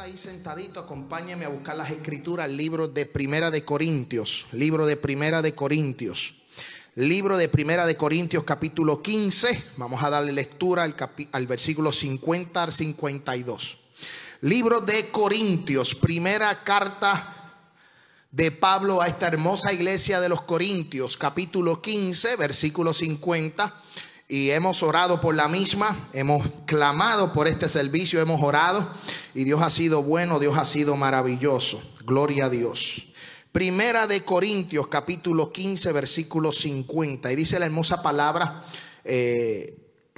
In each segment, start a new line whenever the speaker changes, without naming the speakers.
ahí sentadito, acompáñame a buscar las escrituras, libro de Primera de Corintios, libro de Primera de Corintios. Libro de Primera de Corintios capítulo 15, vamos a darle lectura al, al versículo 50 al 52. Libro de Corintios, primera carta de Pablo a esta hermosa iglesia de los Corintios, capítulo 15, versículo 50 y hemos orado por la misma, hemos clamado por este servicio, hemos orado y Dios ha sido bueno, Dios ha sido maravilloso. Gloria a Dios. Primera de Corintios capítulo 15 versículo 50 y dice la hermosa palabra eh,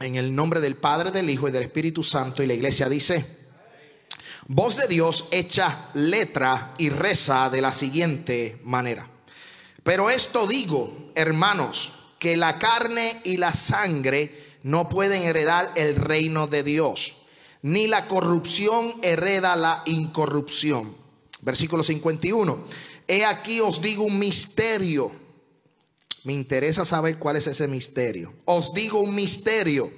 en el nombre del Padre, del Hijo y del Espíritu Santo y la iglesia dice, voz de Dios hecha letra y reza de la siguiente manera. Pero esto digo, hermanos, que la carne y la sangre no pueden heredar el reino de Dios, ni la corrupción hereda la incorrupción. Versículo 51. He aquí os digo un misterio. Me interesa saber cuál es ese misterio. Os digo un misterio.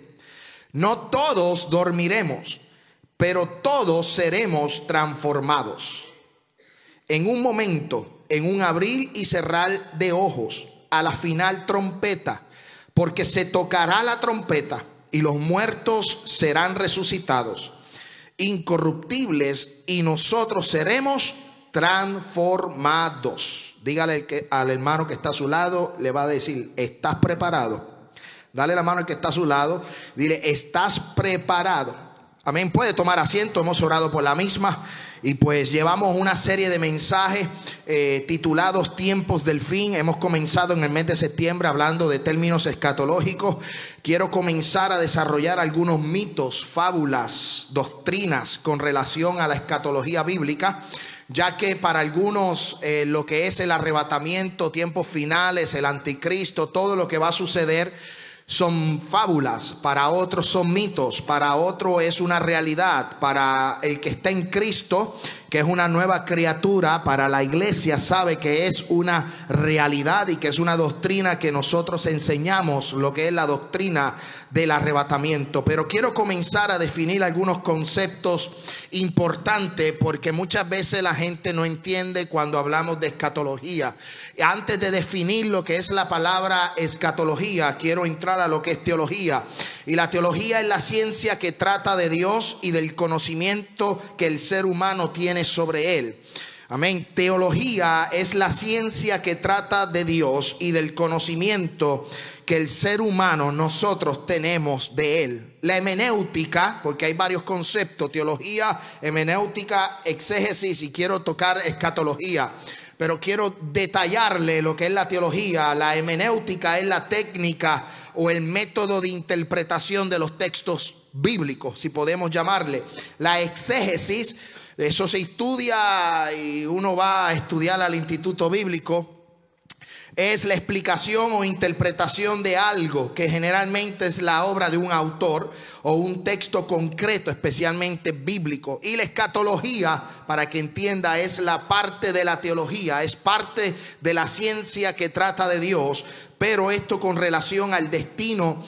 No todos dormiremos, pero todos seremos transformados. En un momento, en un abrir y cerrar de ojos a la final trompeta, porque se tocará la trompeta y los muertos serán resucitados, incorruptibles, y nosotros seremos transformados. Dígale al hermano que está a su lado, le va a decir, ¿estás preparado? Dale la mano al que está a su lado, dile, ¿estás preparado? Amén, puede tomar asiento, hemos orado por la misma. Y pues llevamos una serie de mensajes eh, titulados Tiempos del Fin. Hemos comenzado en el mes de septiembre hablando de términos escatológicos. Quiero comenzar a desarrollar algunos mitos, fábulas, doctrinas con relación a la escatología bíblica ya que para algunos eh, lo que es el arrebatamiento, tiempos finales, el anticristo, todo lo que va a suceder son fábulas, para otros son mitos, para otro es una realidad, para el que está en Cristo, que es una nueva criatura, para la iglesia sabe que es una realidad y que es una doctrina que nosotros enseñamos, lo que es la doctrina del arrebatamiento. Pero quiero comenzar a definir algunos conceptos importantes porque muchas veces la gente no entiende cuando hablamos de escatología. Antes de definir lo que es la palabra escatología, quiero entrar a lo que es teología. Y la teología es la ciencia que trata de Dios y del conocimiento que el ser humano tiene sobre él. Amén. Teología es la ciencia que trata de Dios y del conocimiento que el ser humano, nosotros tenemos de Él. La hemenéutica, porque hay varios conceptos, teología, hemenéutica, exégesis y quiero tocar escatología pero quiero detallarle lo que es la teología. La hemenéutica es la técnica o el método de interpretación de los textos bíblicos, si podemos llamarle. La exégesis, eso se estudia y uno va a estudiar al instituto bíblico es la explicación o interpretación de algo que generalmente es la obra de un autor o un texto concreto, especialmente bíblico. Y la escatología, para que entienda, es la parte de la teología, es parte de la ciencia que trata de Dios, pero esto con relación al destino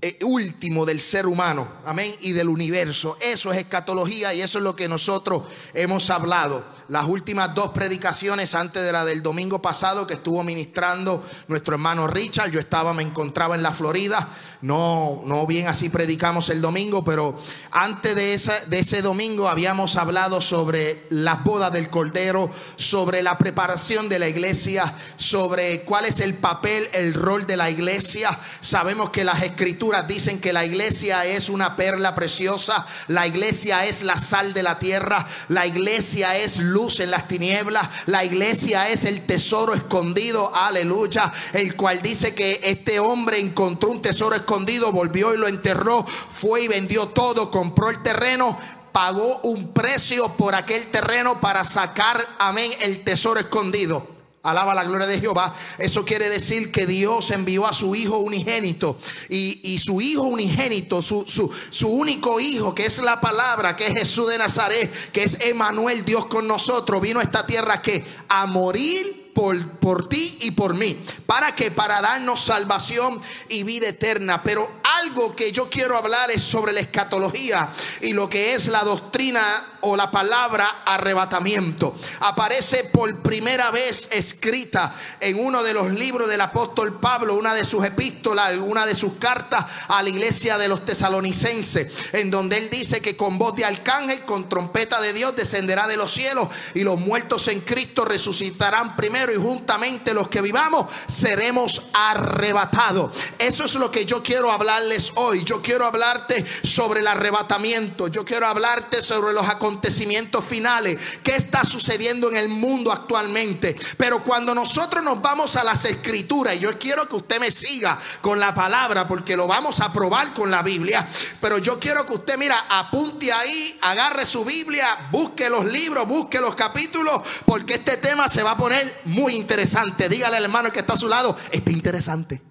eh, último del ser humano, amén, y del universo. Eso es escatología y eso es lo que nosotros hemos hablado las últimas dos predicaciones antes de la del domingo pasado que estuvo ministrando nuestro hermano Richard. Yo estaba, me encontraba en la Florida. No, no bien así predicamos el domingo, pero antes de, esa, de ese domingo habíamos hablado sobre las bodas del Cordero, sobre la preparación de la iglesia, sobre cuál es el papel, el rol de la iglesia. Sabemos que las escrituras dicen que la iglesia es una perla preciosa, la iglesia es la sal de la tierra, la iglesia es luz en las tinieblas, la iglesia es el tesoro escondido, aleluya, el cual dice que este hombre encontró un tesoro escondido volvió y lo enterró, fue y vendió todo, compró el terreno, pagó un precio por aquel terreno para sacar, amén, el tesoro escondido. Alaba la gloria de Jehová. Eso quiere decir que Dios envió a su Hijo unigénito. Y, su Hijo unigénito, su, su, su, único Hijo, que es la palabra, que es Jesús de Nazaret, que es Emanuel, Dios con nosotros, vino a esta tierra que a morir por, por ti y por mí. ¿Para que Para darnos salvación y vida eterna. Pero algo que yo quiero hablar es sobre la escatología y lo que es la doctrina o la palabra arrebatamiento. Aparece por primera vez escrita en uno de los libros del apóstol Pablo, una de sus epístolas, una de sus cartas a la iglesia de los tesalonicenses, en donde él dice que con voz de arcángel, con trompeta de Dios, descenderá de los cielos y los muertos en Cristo resucitarán primero y juntamente los que vivamos seremos arrebatados. Eso es lo que yo quiero hablarles hoy. Yo quiero hablarte sobre el arrebatamiento. Yo quiero hablarte sobre los acontecimientos acontecimientos finales, qué está sucediendo en el mundo actualmente. Pero cuando nosotros nos vamos a las escrituras, y yo quiero que usted me siga con la palabra, porque lo vamos a probar con la Biblia, pero yo quiero que usted, mira, apunte ahí, agarre su Biblia, busque los libros, busque los capítulos, porque este tema se va a poner muy interesante. Dígale al hermano que está a su lado, está interesante.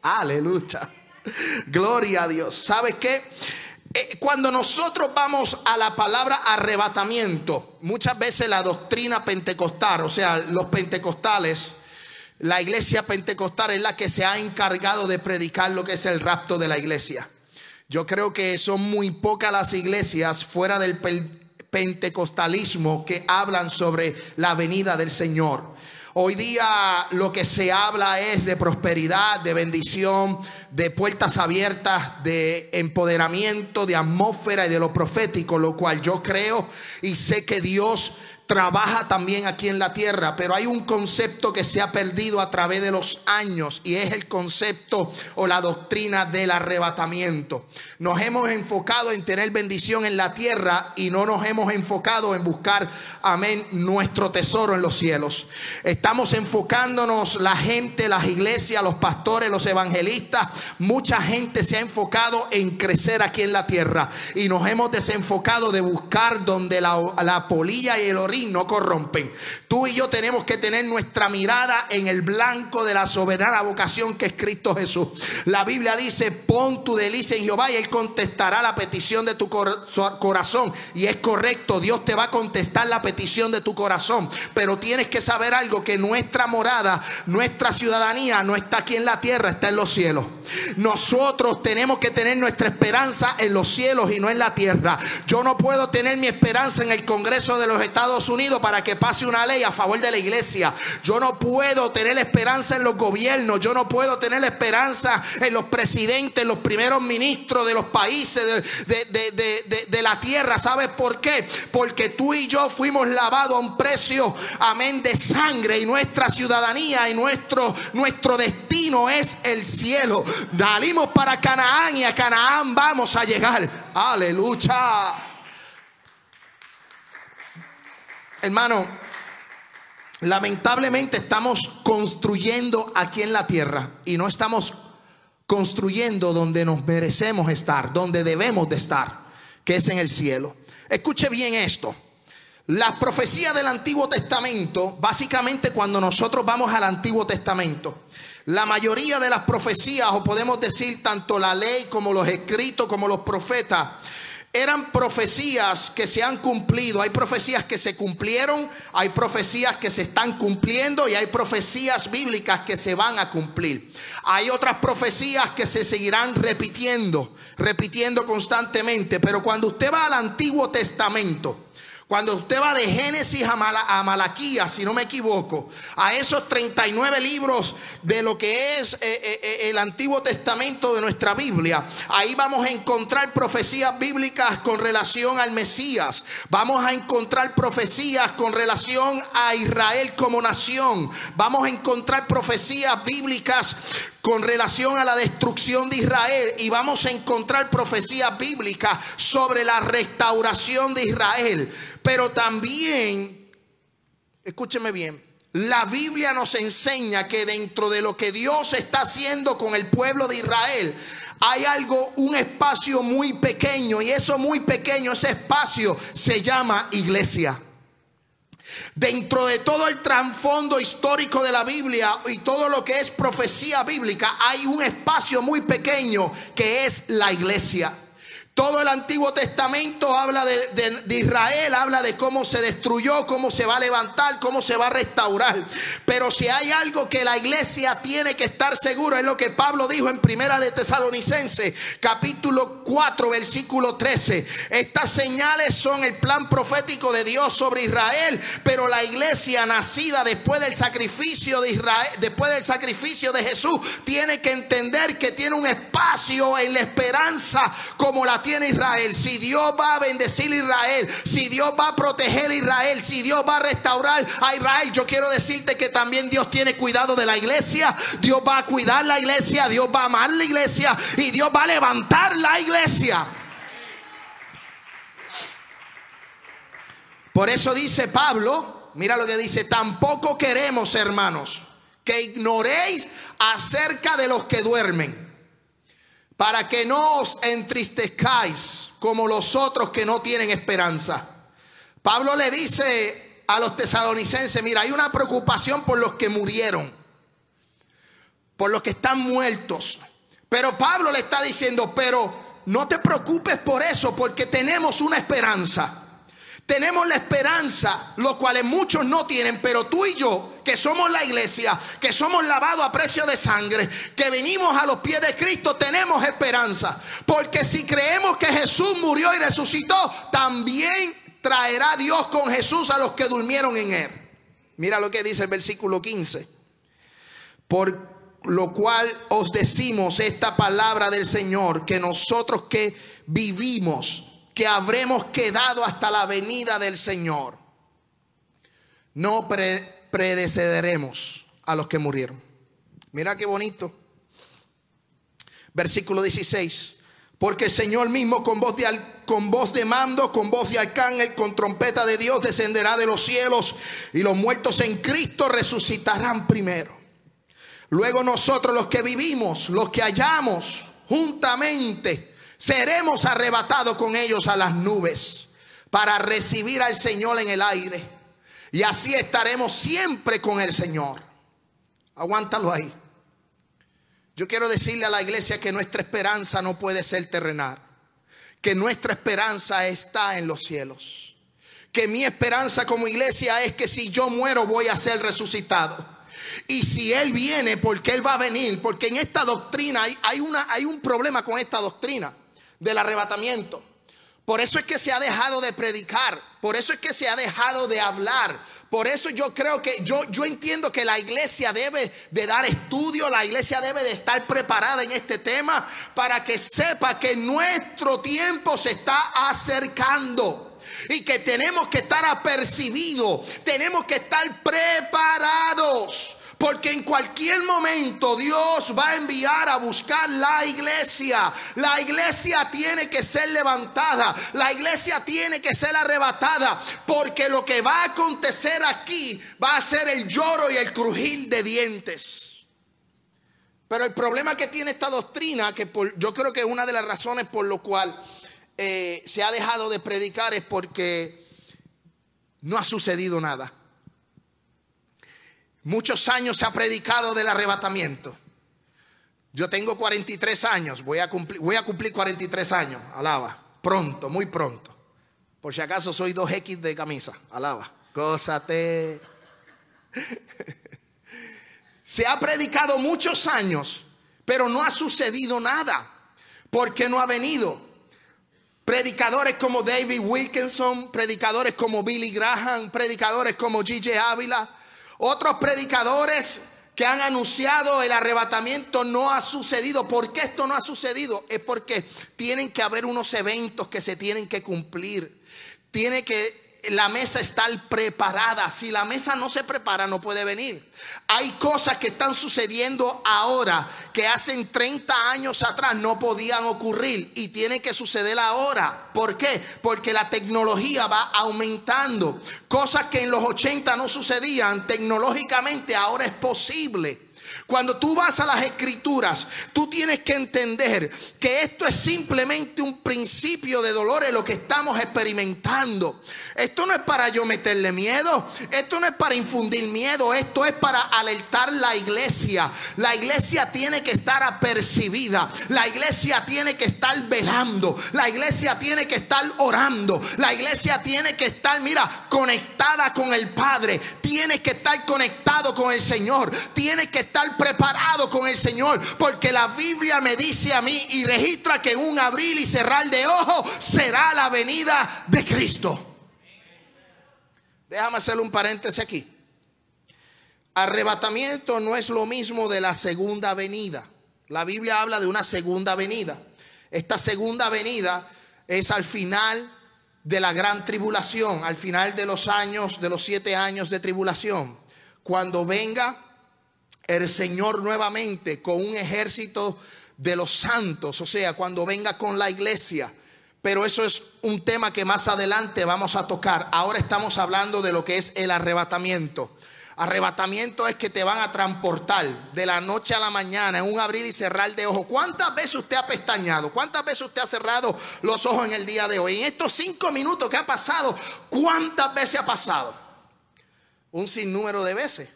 Aleluya. Gloria a Dios. ¿Sabe qué? Eh, cuando nosotros vamos a la palabra arrebatamiento, muchas veces la doctrina pentecostal, o sea, los pentecostales, la iglesia pentecostal es la que se ha encargado de predicar lo que es el rapto de la iglesia. Yo creo que son muy pocas las iglesias fuera del pentecostalismo que hablan sobre la venida del Señor. Hoy día lo que se habla es de prosperidad, de bendición, de puertas abiertas, de empoderamiento, de atmósfera y de lo profético, lo cual yo creo y sé que Dios trabaja también aquí en la tierra, pero hay un concepto que se ha perdido a través de los años y es el concepto o la doctrina del arrebatamiento. Nos hemos enfocado en tener bendición en la tierra y no nos hemos enfocado en buscar, amén, nuestro tesoro en los cielos. Estamos enfocándonos la gente, las iglesias, los pastores, los evangelistas, mucha gente se ha enfocado en crecer aquí en la tierra y nos hemos desenfocado de buscar donde la, la polilla y el no corrompen. Tú y yo tenemos que tener nuestra mirada en el blanco de la soberana vocación que es Cristo Jesús. La Biblia dice, pon tu delicia en Jehová y Él contestará la petición de tu corazón. Y es correcto, Dios te va a contestar la petición de tu corazón. Pero tienes que saber algo, que nuestra morada, nuestra ciudadanía no está aquí en la tierra, está en los cielos. Nosotros tenemos que tener nuestra esperanza en los cielos y no en la tierra. Yo no puedo tener mi esperanza en el Congreso de los Estados Unidos para que pase una ley a favor de la iglesia. Yo no puedo tener esperanza en los gobiernos. Yo no puedo tener esperanza en los presidentes, los primeros ministros de los países de, la tierra. ¿Sabes por qué? Porque tú y yo fuimos lavados a un precio, amén, de sangre y nuestra ciudadanía y nuestro, nuestro destino es el cielo. Salimos para Canaán y a Canaán vamos a llegar. Aleluya. Hermano, lamentablemente estamos construyendo aquí en la tierra y no estamos construyendo donde nos merecemos estar, donde debemos de estar, que es en el cielo. Escuche bien esto. Las profecías del Antiguo Testamento, básicamente cuando nosotros vamos al Antiguo Testamento, la mayoría de las profecías, o podemos decir tanto la ley como los escritos, como los profetas, eran profecías que se han cumplido. Hay profecías que se cumplieron, hay profecías que se están cumpliendo y hay profecías bíblicas que se van a cumplir. Hay otras profecías que se seguirán repitiendo, repitiendo constantemente. Pero cuando usted va al Antiguo Testamento, cuando usted va de Génesis a, Malaquías, si no me equivoco, a esos 39 libros de lo que es eh, eh, eh, el Antiguo Testamento de nuestra Biblia, ahí vamos a encontrar profecías bíblicas con relación al Mesías. Vamos a encontrar profecías con relación a Israel como nación. Vamos a encontrar profecías bíblicas con relación a la destrucción de Israel y vamos a encontrar profecías bíblicas sobre la restauración de Israel. Pero también, escúcheme bien, la Biblia nos enseña que dentro de lo que Dios está haciendo con el pueblo de Israel, hay algo, un espacio muy pequeño y eso muy pequeño, ese espacio se llama iglesia. Dentro de todo el trasfondo histórico de la Biblia y todo lo que es profecía bíblica, hay un espacio muy pequeño que es la iglesia. Todo el Antiguo Testamento habla de, Israel, habla de cómo se destruyó, cómo se va a levantar, cómo se va a restaurar. Pero si hay algo que la iglesia tiene que estar seguro, es lo que Pablo dijo en Primera de Tesalonicense, capítulo 4, versículo 13. Estas señales son el plan profético de Dios sobre Israel, pero la iglesia nacida después del sacrificio de Israel, después del sacrificio de Jesús, tiene que entender que tiene un espacio en la esperanza como la tiene Israel, si Dios va a bendecir a Israel, si Dios va a proteger a Israel, si Dios va a restaurar a Israel, yo quiero decirte que también Dios tiene cuidado de la iglesia, Dios va a cuidar la iglesia, Dios va a amar la iglesia y Dios va a levantar la iglesia. Por eso dice Pablo, mira lo que dice, tampoco queremos, hermanos, que ignoréis acerca de los que duermen para que no os entristezcáis como los otros que no tienen esperanza. Pablo le dice a los tesalonicenses, mira, hay una preocupación por los que murieron, por los que están muertos. Pero Pablo le está diciendo, pero no te preocupes por eso, porque tenemos una esperanza. Tenemos la esperanza, lo cual muchos no tienen, pero tú y yo, que somos la iglesia, que somos lavados a precio de sangre, que venimos a los pies de Cristo, tenemos esperanza. Porque si creemos que Jesús murió y resucitó, también traerá Dios con Jesús a los que durmieron en él. Mira lo que dice el versículo 15. Por lo cual os decimos esta palabra del Señor, que nosotros que vivimos, que habremos quedado hasta la venida del Señor. No predecederemos a los que murieron. Mira qué bonito. Versículo 16. Porque el Señor mismo con voz de, con voz de mando, con voz de arcángel, con trompeta de Dios descenderá de los cielos y los muertos en Cristo resucitarán primero. Luego nosotros los que vivimos, los que hallamos juntamente seremos arrebatados con ellos a las nubes para recibir al Señor en el aire. Y así estaremos siempre con el Señor. Aguántalo ahí. Yo quiero decirle a la iglesia que nuestra esperanza no puede ser terrenal. Que nuestra esperanza está en los cielos. Que mi esperanza como iglesia es que si yo muero voy a ser resucitado. Y si Él viene, porque Él va a venir, porque en esta doctrina hay, una, hay un problema con esta doctrina del arrebatamiento. Por eso es que se ha dejado de predicar, por eso es que se ha dejado de hablar. Por eso yo creo que yo, yo entiendo que la iglesia debe de dar estudio, la iglesia debe de estar preparada en este tema para que sepa que nuestro tiempo se está acercando y que tenemos que estar apercibidos, tenemos que estar preparados. Porque en cualquier momento Dios va a enviar a buscar la iglesia. La iglesia tiene que ser levantada. La iglesia tiene que ser arrebatada. Porque lo que va a acontecer aquí va a ser el lloro y el crujir de dientes. Pero el problema que tiene esta doctrina, que yo creo que es una de las razones por lo cual eh, se ha dejado de predicar, es porque no ha sucedido nada. Muchos años se ha predicado del arrebatamiento. Yo tengo 43 años, voy a cumplir, voy a cumplir 43 años, alaba, pronto, muy pronto. Por si acaso soy 2X de camisa, alaba, gózate. se ha predicado muchos años, pero no ha sucedido nada, porque no ha venido. Predicadores como David Wilkinson, predicadores como Billy Graham, predicadores como G.J. Ávila, otros predicadores que han anunciado el arrebatamiento no ha sucedido. ¿Por qué esto no ha sucedido? Es porque tienen que haber unos eventos que se tienen que cumplir. Tiene que la mesa estar preparada. Si la mesa no se prepara, no puede venir. Hay cosas que están sucediendo ahora que hacen 30 años atrás no podían ocurrir y tiene que suceder ahora. ¿Por qué? Porque la tecnología va aumentando. Cosas que en los 80 no sucedían, tecnológicamente ahora es posible. Cuando tú vas a las escrituras, tú tienes que entender que esto es simplemente un principio de dolor en lo que estamos experimentando. Esto no es para yo meterle miedo, esto no es para infundir miedo, esto es para alertar la iglesia. La iglesia tiene que estar apercibida, la iglesia tiene que estar velando, la iglesia tiene que estar orando, la iglesia tiene que estar, mira, conectada con el Padre, tiene que estar conectado con el Señor, tiene que estar preparado con el Señor, porque la Biblia me dice a mí y registra que en un abril y cerrar de ojo será la venida de Cristo. Déjame hacer un paréntesis aquí. Arrebatamiento no es lo mismo de la segunda venida. La Biblia habla de una segunda venida. Esta segunda venida es al final de la gran tribulación, al final de los años, de los siete años de tribulación. Cuando venga el Señor nuevamente con un ejército de los santos, o sea, cuando venga con la iglesia. Pero eso es un tema que más adelante vamos a tocar. Ahora estamos hablando de lo que es el arrebatamiento. Arrebatamiento es que te van a transportar de la noche a la mañana en un abrir y cerrar de ojos. ¿Cuántas veces usted ha pestañado? ¿Cuántas veces usted ha cerrado los ojos en el día de hoy? En estos cinco minutos que ha pasado, ¿cuántas veces ha pasado? Un sinnúmero de veces.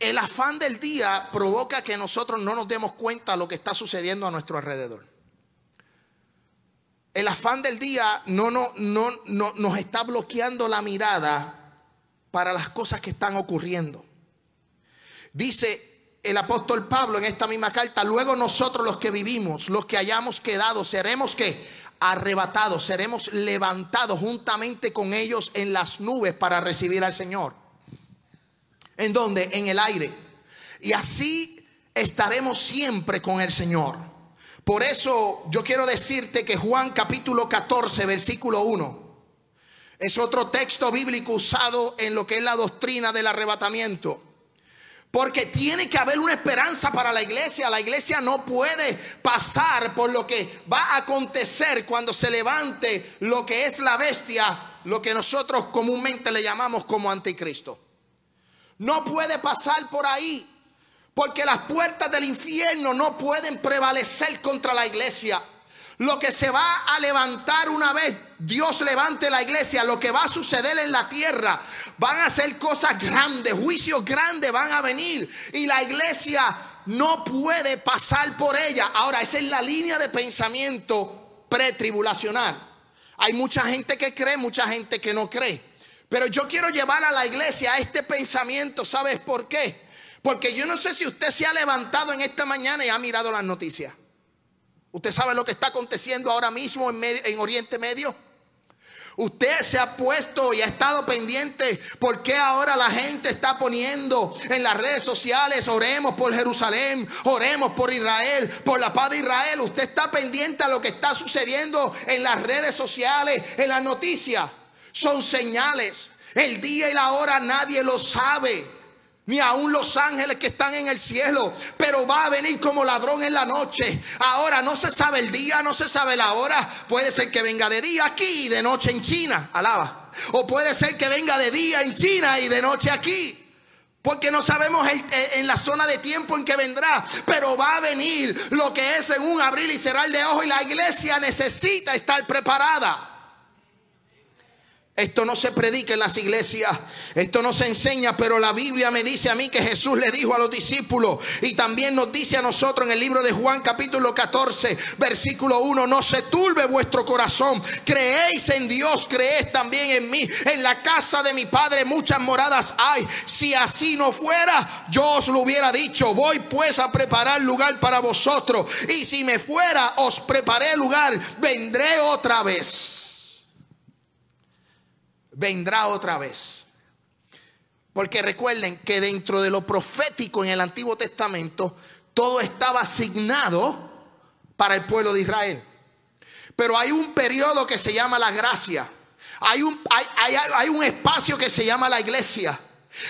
El afán del día provoca que nosotros no nos demos cuenta de lo que está sucediendo a nuestro alrededor. El afán del día no, no, no, no, nos está bloqueando la mirada para las cosas que están ocurriendo. Dice el apóstol Pablo en esta misma carta, luego nosotros los que vivimos, los que hayamos quedado, seremos que arrebatados, seremos levantados juntamente con ellos en las nubes para recibir al Señor. ¿En donde En el aire. Y así estaremos siempre con el Señor. Por eso yo quiero decirte que Juan capítulo 14, versículo 1, es otro texto bíblico usado en lo que es la doctrina del arrebatamiento. Porque tiene que haber una esperanza para la iglesia. La iglesia no puede pasar por lo que va a acontecer cuando se levante lo que es la bestia, lo que nosotros comúnmente le llamamos como anticristo. No puede pasar por ahí. Porque las puertas del infierno no pueden prevalecer contra la iglesia. Lo que se va a levantar una vez Dios levante la iglesia, lo que va a suceder en la tierra, van a ser cosas grandes, juicios grandes van a venir. Y la iglesia no puede pasar por ella. Ahora, esa es la línea de pensamiento pretribulacional. Hay mucha gente que cree, mucha gente que no cree. Pero yo quiero llevar a la iglesia a este pensamiento, ¿sabes por qué? Porque yo no sé si usted se ha levantado en esta mañana y ha mirado las noticias. ¿Usted sabe lo que está aconteciendo ahora mismo en, en Oriente Medio? Usted se ha puesto y ha estado pendiente porque ahora la gente está poniendo en las redes sociales, oremos por Jerusalén, oremos por Israel, por la paz de Israel. Usted está pendiente a lo que está sucediendo en las redes sociales, en las noticias son señales. El día y la hora nadie lo sabe. Ni aún los ángeles que están en el cielo. Pero va a venir como ladrón en la noche. Ahora no se sabe el día, no se sabe la hora. Puede ser que venga de día aquí y de noche en China. Alaba. O puede ser que venga de día en China y de noche aquí. Porque no sabemos en la zona de tiempo en que vendrá. Pero va a venir lo que es en un abril y cerrar de ojo. Y la iglesia necesita estar preparada. Esto no se predica en las iglesias, esto no se enseña, pero la Biblia me dice a mí que Jesús le dijo a los discípulos y también nos dice a nosotros en el libro de Juan capítulo 14, versículo 1, no se turbe vuestro corazón, creéis en Dios, creéis también en mí. En la casa de mi Padre muchas moradas hay. Si así no fuera, yo os lo hubiera dicho, voy pues a preparar lugar para vosotros. Y si me fuera, os preparé lugar, vendré otra vez vendrá otra vez. Porque recuerden que dentro de lo profético en el Antiguo Testamento, todo estaba asignado para el pueblo de Israel. Pero hay un periodo que se llama la gracia. Hay un, hay, un espacio que se llama la iglesia.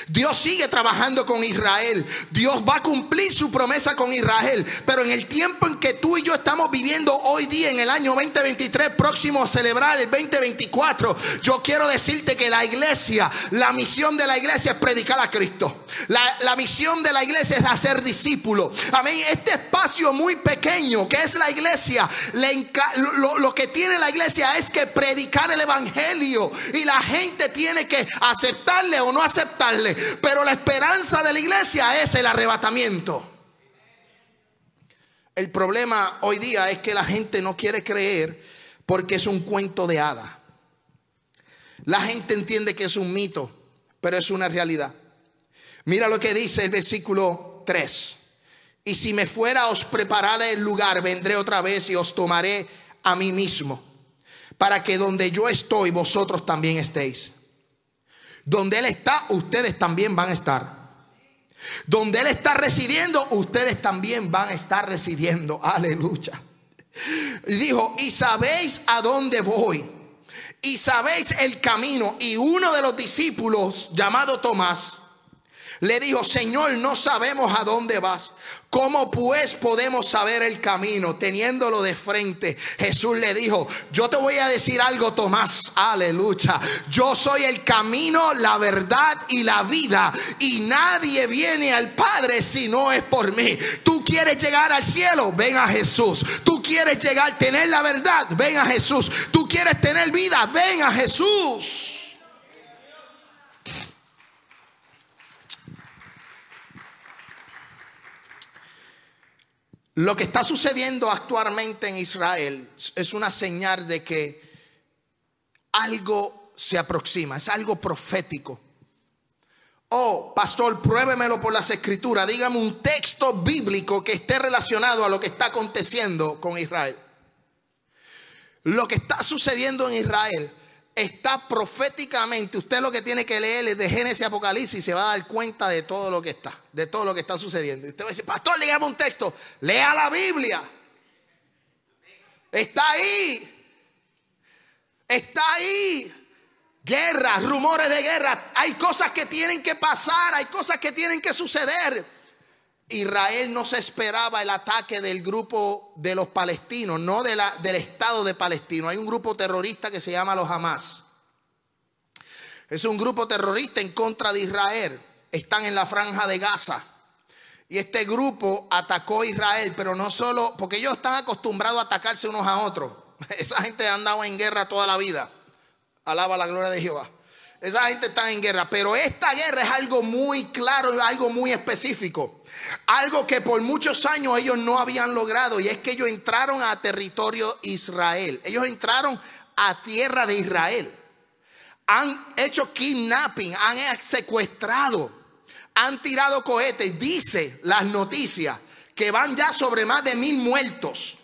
Dios sigue trabajando con Israel. Dios va a cumplir su promesa con Israel. Pero en el tiempo en que tú y yo estamos viviendo hoy día, en el año 2023, próximo a celebrar el 2024, yo quiero decirte que la iglesia, la misión de la iglesia es predicar a Cristo. La, misión de la iglesia es hacer discípulos. Amén. Este espacio muy pequeño que es la iglesia, lo, lo que tiene la iglesia es que predicar el evangelio. Y la gente tiene que aceptarle o no aceptarle pero la esperanza de la iglesia es el arrebatamiento. El problema hoy día es que la gente no quiere creer porque es un cuento de hada. La gente entiende que es un mito, pero es una realidad. Mira lo que dice el versículo 3. Y si me fuera os prepararé el lugar, vendré otra vez y os tomaré a mí mismo, para que donde yo estoy, vosotros también estéis. Donde Él está, ustedes también van a estar. Donde Él está residiendo, ustedes también van a estar residiendo. Aleluya. Y dijo, y sabéis a dónde voy. Y sabéis el camino. Y uno de los discípulos, llamado Tomás, le dijo, Señor, no sabemos a dónde vas. ¿Cómo pues podemos saber el camino teniéndolo de frente? Jesús le dijo, yo te voy a decir algo, Tomás, aleluya. Yo soy el camino, la verdad y la vida. Y nadie viene al Padre si no es por mí. Tú quieres llegar al cielo, ven a Jesús. Tú quieres llegar, tener la verdad, ven a Jesús. Tú quieres tener vida, ven a Jesús. Lo que está sucediendo actualmente en Israel es una señal de que algo se aproxima, es algo profético. Oh, pastor, pruébemelo por las escrituras. Dígame un texto bíblico que esté relacionado a lo que está aconteciendo con Israel. Lo que está sucediendo en Israel está proféticamente, usted lo que tiene que leer es de Génesis Apocalipsis y se va a dar cuenta de todo lo que está, de todo lo que está sucediendo. Y usted va a decir, pastor, léame un texto, lea la Biblia. Está ahí. Está ahí. Guerra, rumores de guerra. Hay cosas que tienen que pasar, hay cosas que tienen que suceder. Israel no se esperaba el ataque del grupo de los palestinos, no de la, del Estado de Palestino. Hay un grupo terrorista que se llama los Hamas. Es un grupo terrorista en contra de Israel. Están en la franja de Gaza. Y este grupo atacó a Israel, pero no solo, porque ellos están acostumbrados a atacarse unos a otros. Esa gente ha andado en guerra toda la vida. Alaba la gloria de Jehová. Esa gente está en guerra, pero esta guerra es algo muy claro, algo muy específico. Algo que por muchos años ellos no habían logrado y es que ellos entraron a territorio Israel. Ellos entraron a tierra de Israel. Han hecho kidnapping, han secuestrado, han tirado cohetes. Dice las noticias que van ya sobre más de mil muertos.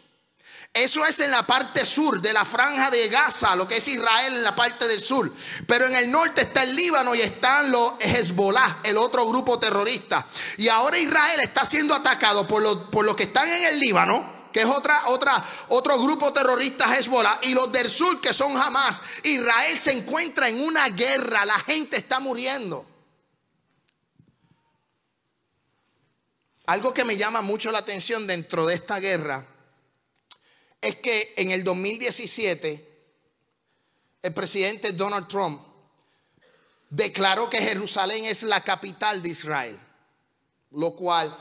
Eso es en la parte sur de la franja de Gaza, lo que es Israel en la parte del sur. Pero en el norte está el Líbano y están los Hezbollah, el otro grupo terrorista. Y ahora Israel está siendo atacado por los por que están en el Líbano que es otra, otra, otro grupo terrorista Hezbollah, y los del sur que son Hamas. Israel se encuentra en una guerra, la gente está muriendo. Algo que me llama mucho la atención dentro de esta guerra es que en el 2017 el presidente Donald Trump declaró que Jerusalén es la capital de Israel, lo cual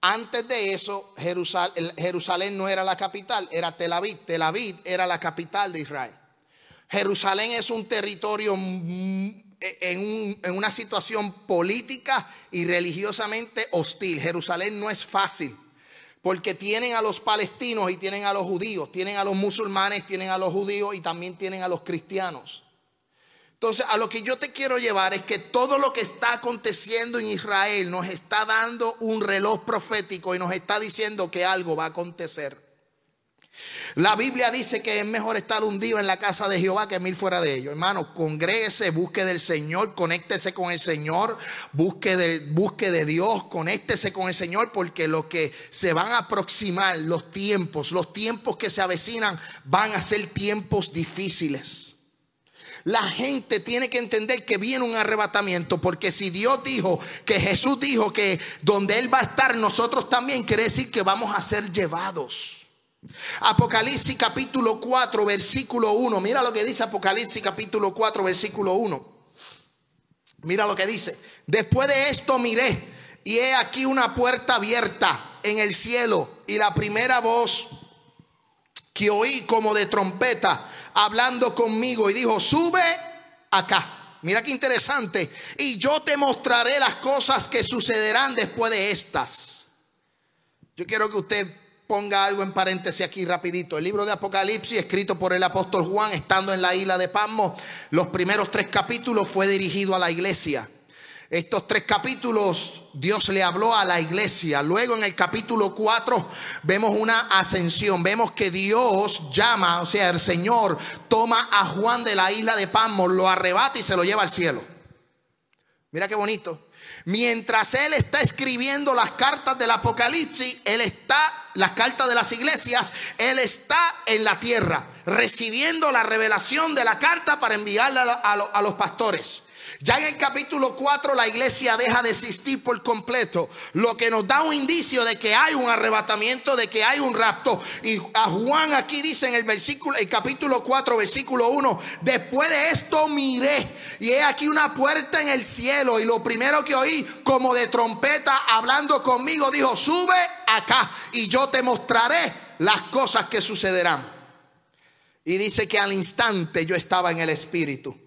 antes de eso Jerusalén, Jerusalén no era la capital, era Tel Aviv. Tel Aviv era la capital de Israel. Jerusalén es un territorio en, en, una situación política y religiosamente hostil. Jerusalén no es fácil. Porque tienen a los palestinos y tienen a los judíos, tienen a los musulmanes, tienen a los judíos y también tienen a los cristianos. Entonces, a lo que yo te quiero llevar es que todo lo que está aconteciendo en Israel nos está dando un reloj profético y nos está diciendo que algo va a acontecer. La Biblia dice que es mejor estar hundido en la casa de Jehová que mil fuera de ellos. Hermano, congréguese, busque del Señor, conéctese con el Señor, busque de, busque de Dios, conéctese con el Señor, porque lo que se van a aproximar, los tiempos, los tiempos que se avecinan, van a ser tiempos difíciles. la gente tiene que entender que viene un arrebatamiento, porque si Dios dijo que Jesús dijo que donde Él va a estar, nosotros también quiere decir que vamos a ser llevados. Apocalipsis capítulo 4, versículo 1. Mira lo que dice Apocalipsis capítulo 4, versículo 1. Mira lo que dice. Después de esto miré y he aquí una puerta abierta en el cielo y la primera voz que oí como de trompeta hablando conmigo y dijo, sube acá. Mira qué interesante. Y yo te mostraré las cosas que sucederán después de estas. Yo quiero que usted ponga algo en paréntesis aquí rapidito. El libro de Apocalipsis, escrito por el apóstol Juan, estando en la isla de Pasmo, los primeros tres capítulos fue dirigido a la iglesia. Estos tres capítulos Dios le habló a la iglesia. Luego en el capítulo 4 vemos una ascensión. Vemos que Dios llama, o sea, el Señor toma a Juan de la isla de Pasmo, lo arrebata y se lo lleva al cielo. Mira qué bonito. Mientras él está escribiendo las cartas del Apocalipsis, él está, las cartas de las iglesias, él está en la tierra, recibiendo la revelación de la carta para enviarla a, a los pastores. Ya en el capítulo 4 la iglesia deja de existir por completo, lo que nos da un indicio de que hay un arrebatamiento, de que hay un rapto. Y a Juan aquí dice en el versículo, el capítulo 4, versículo 1, después de esto miré y he aquí una puerta en el cielo y lo primero que oí como de trompeta hablando conmigo dijo, sube acá y yo te mostraré las cosas que sucederán. Y dice que al instante yo estaba en el espíritu.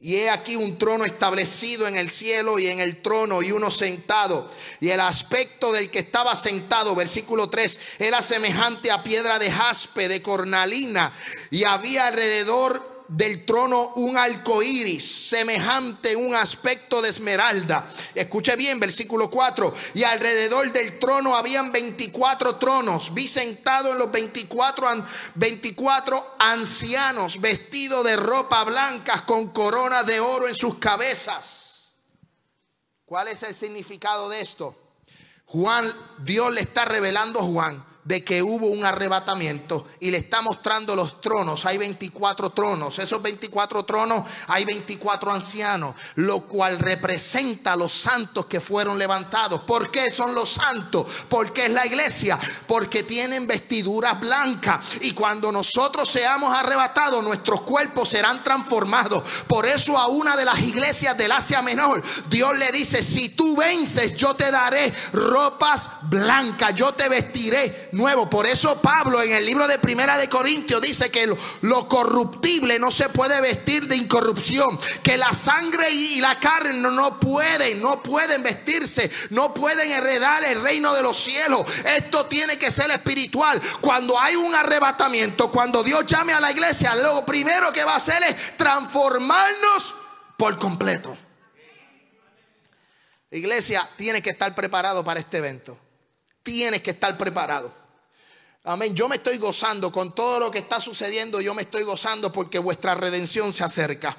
Y he aquí un trono establecido en el cielo y en el trono y uno sentado. Y el aspecto del que estaba sentado, versículo 3, era semejante a piedra de jaspe, de cornalina. Y había alrededor del trono un arco iris, semejante un aspecto de esmeralda. Escuche bien, versículo 4. Y alrededor del trono habían 24 tronos. Vi sentado en los 24, 24 ancianos, vestidos de ropa blanca, con coronas de oro en sus cabezas. ¿Cuál es el significado de esto? Juan, Dios le está revelando a Juan de que hubo un arrebatamiento y le está mostrando los tronos. Hay 24 tronos. Esos 24 tronos hay 24 ancianos, lo cual representa a los santos que fueron levantados. ¿Por qué son los santos? Porque es la iglesia, porque tienen vestiduras blancas y cuando nosotros seamos arrebatados, nuestros cuerpos serán transformados. Por eso a una de las iglesias del Asia Menor, Dios le dice, si tú vences, yo te daré ropas blancas, yo te vestiré nuevo. Por eso Pablo en el libro de Primera de Corintios dice que lo, corruptible no se puede vestir de incorrupción, que la sangre y la carne no, no pueden, no pueden vestirse, no pueden heredar el reino de los cielos. Esto tiene que ser espiritual. Cuando hay un arrebatamiento, cuando Dios llame a la iglesia, lo primero que va a hacer es transformarnos por completo. Iglesia tiene que estar preparado para este evento. Tienes que estar preparado. Amén. Yo me estoy gozando con todo lo que está sucediendo. Yo me estoy gozando porque vuestra redención se acerca.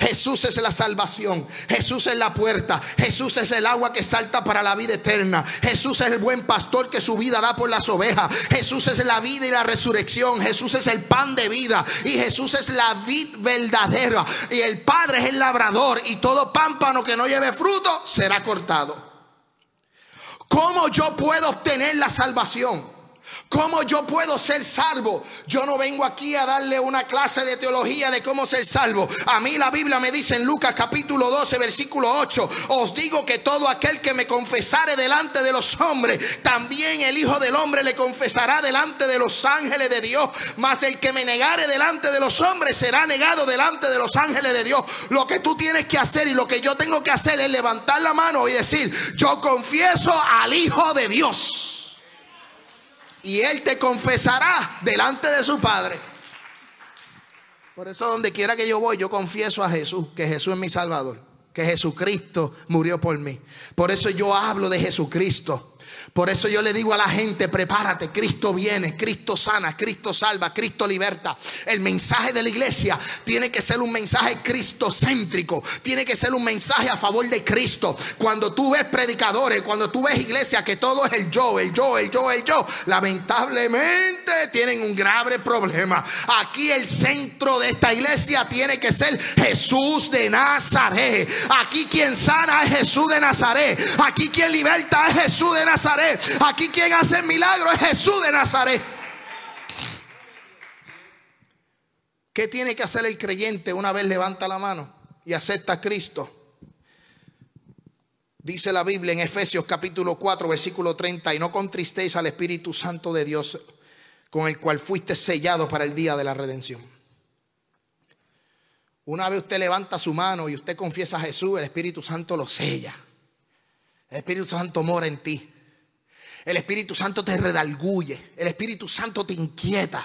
Jesús es la salvación. Jesús es la puerta. Jesús es el agua que salta para la vida eterna. Jesús es el buen pastor que su vida da por las ovejas. Jesús es la vida y la resurrección. Jesús es el pan de vida. Y Jesús es la vid verdadera. Y el Padre es el labrador. Y todo pámpano que no lleve fruto será cortado. ¿Cómo yo puedo obtener la salvación? ¿Cómo yo puedo ser salvo? Yo no vengo aquí a darle una clase de teología de cómo ser salvo. A mí la Biblia me dice en Lucas capítulo 12, versículo 8, os digo que todo aquel que me confesare delante de los hombres, también el Hijo del Hombre le confesará delante de los ángeles de Dios. Mas el que me negare delante de los hombres será negado delante de los ángeles de Dios. Lo que tú tienes que hacer y lo que yo tengo que hacer es levantar la mano y decir, yo confieso al Hijo de Dios y Él te confesará delante de su Padre. Por eso donde quiera que yo voy, yo confieso a Jesús, que Jesús es mi Salvador, que Jesucristo murió por mí. Por eso yo hablo de Jesucristo. Por eso yo le digo a la gente, prepárate, Cristo viene, Cristo sana, Cristo salva, Cristo liberta. El mensaje de la iglesia tiene que ser un mensaje cristocéntrico, tiene que ser un mensaje a favor de Cristo. Cuando tú ves predicadores, cuando tú ves iglesia que todo es el yo, el yo, el yo, el yo, lamentablemente tienen un grave problema. Aquí el centro de esta iglesia tiene que ser Jesús de Nazaret. Aquí quien sana es Jesús de Nazaret. Aquí quien liberta es Jesús de Nazaret. Aquí quien hace el milagro es Jesús de Nazaret. ¿Qué tiene que hacer el creyente una vez levanta la mano y acepta a Cristo? Dice la Biblia en Efesios capítulo 4, versículo 30, y no contristéis al Espíritu Santo de Dios, con el cual fuiste sellado para el día de la redención. Una vez usted levanta su mano y usted confiesa a Jesús, el Espíritu Santo lo sella. El Espíritu Santo mora en ti. El Espíritu Santo te redalguye. El Espíritu Santo te inquieta.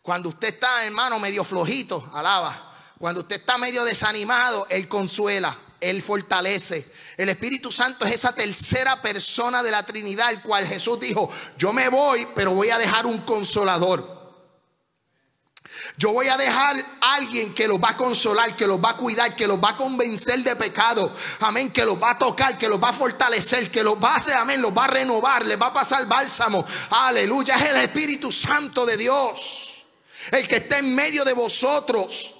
Cuando usted está, hermano, medio flojito, alaba. Cuando usted está medio desanimado, Él consuela, Él fortalece. El Espíritu Santo es esa tercera persona de la Trinidad, el cual Jesús dijo, yo me voy, pero voy a dejar un consolador. Yo voy a dejar a alguien que los va a consolar, que los va a cuidar, que los va a convencer de pecado. Amén. Que los va a tocar, que los va a fortalecer, que los va a hacer, amén, los va a renovar, les va a pasar bálsamo. Aleluya. Es el Espíritu Santo de Dios. El que está en medio de vosotros.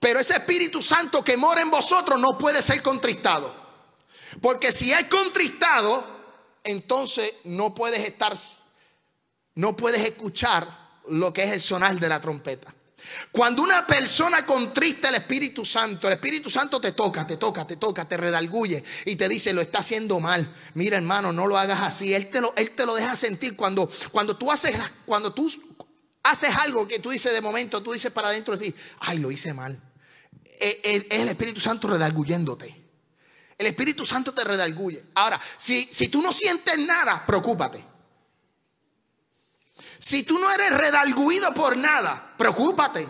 Pero ese Espíritu Santo que mora en vosotros no puede ser contristado. Porque si es contristado, entonces no puedes estar, no puedes escuchar lo que es el sonar de la trompeta. Cuando una persona contrista el Espíritu Santo, el Espíritu Santo te toca, te toca, te toca, te redalguye y te dice, lo está haciendo mal. Mira, hermano, no lo hagas así. Él te lo, él te lo deja sentir cuando, cuando tú haces, cuando tú haces algo que tú dices de momento, tú dices para adentro de ti, ay, lo hice mal. Eh, eh, es el Espíritu Santo redalguyéndote. El Espíritu Santo te redalguye. Ahora, si, si tú no sientes nada, preocúpate. Si tú no eres redalguido por nada, preocúpate,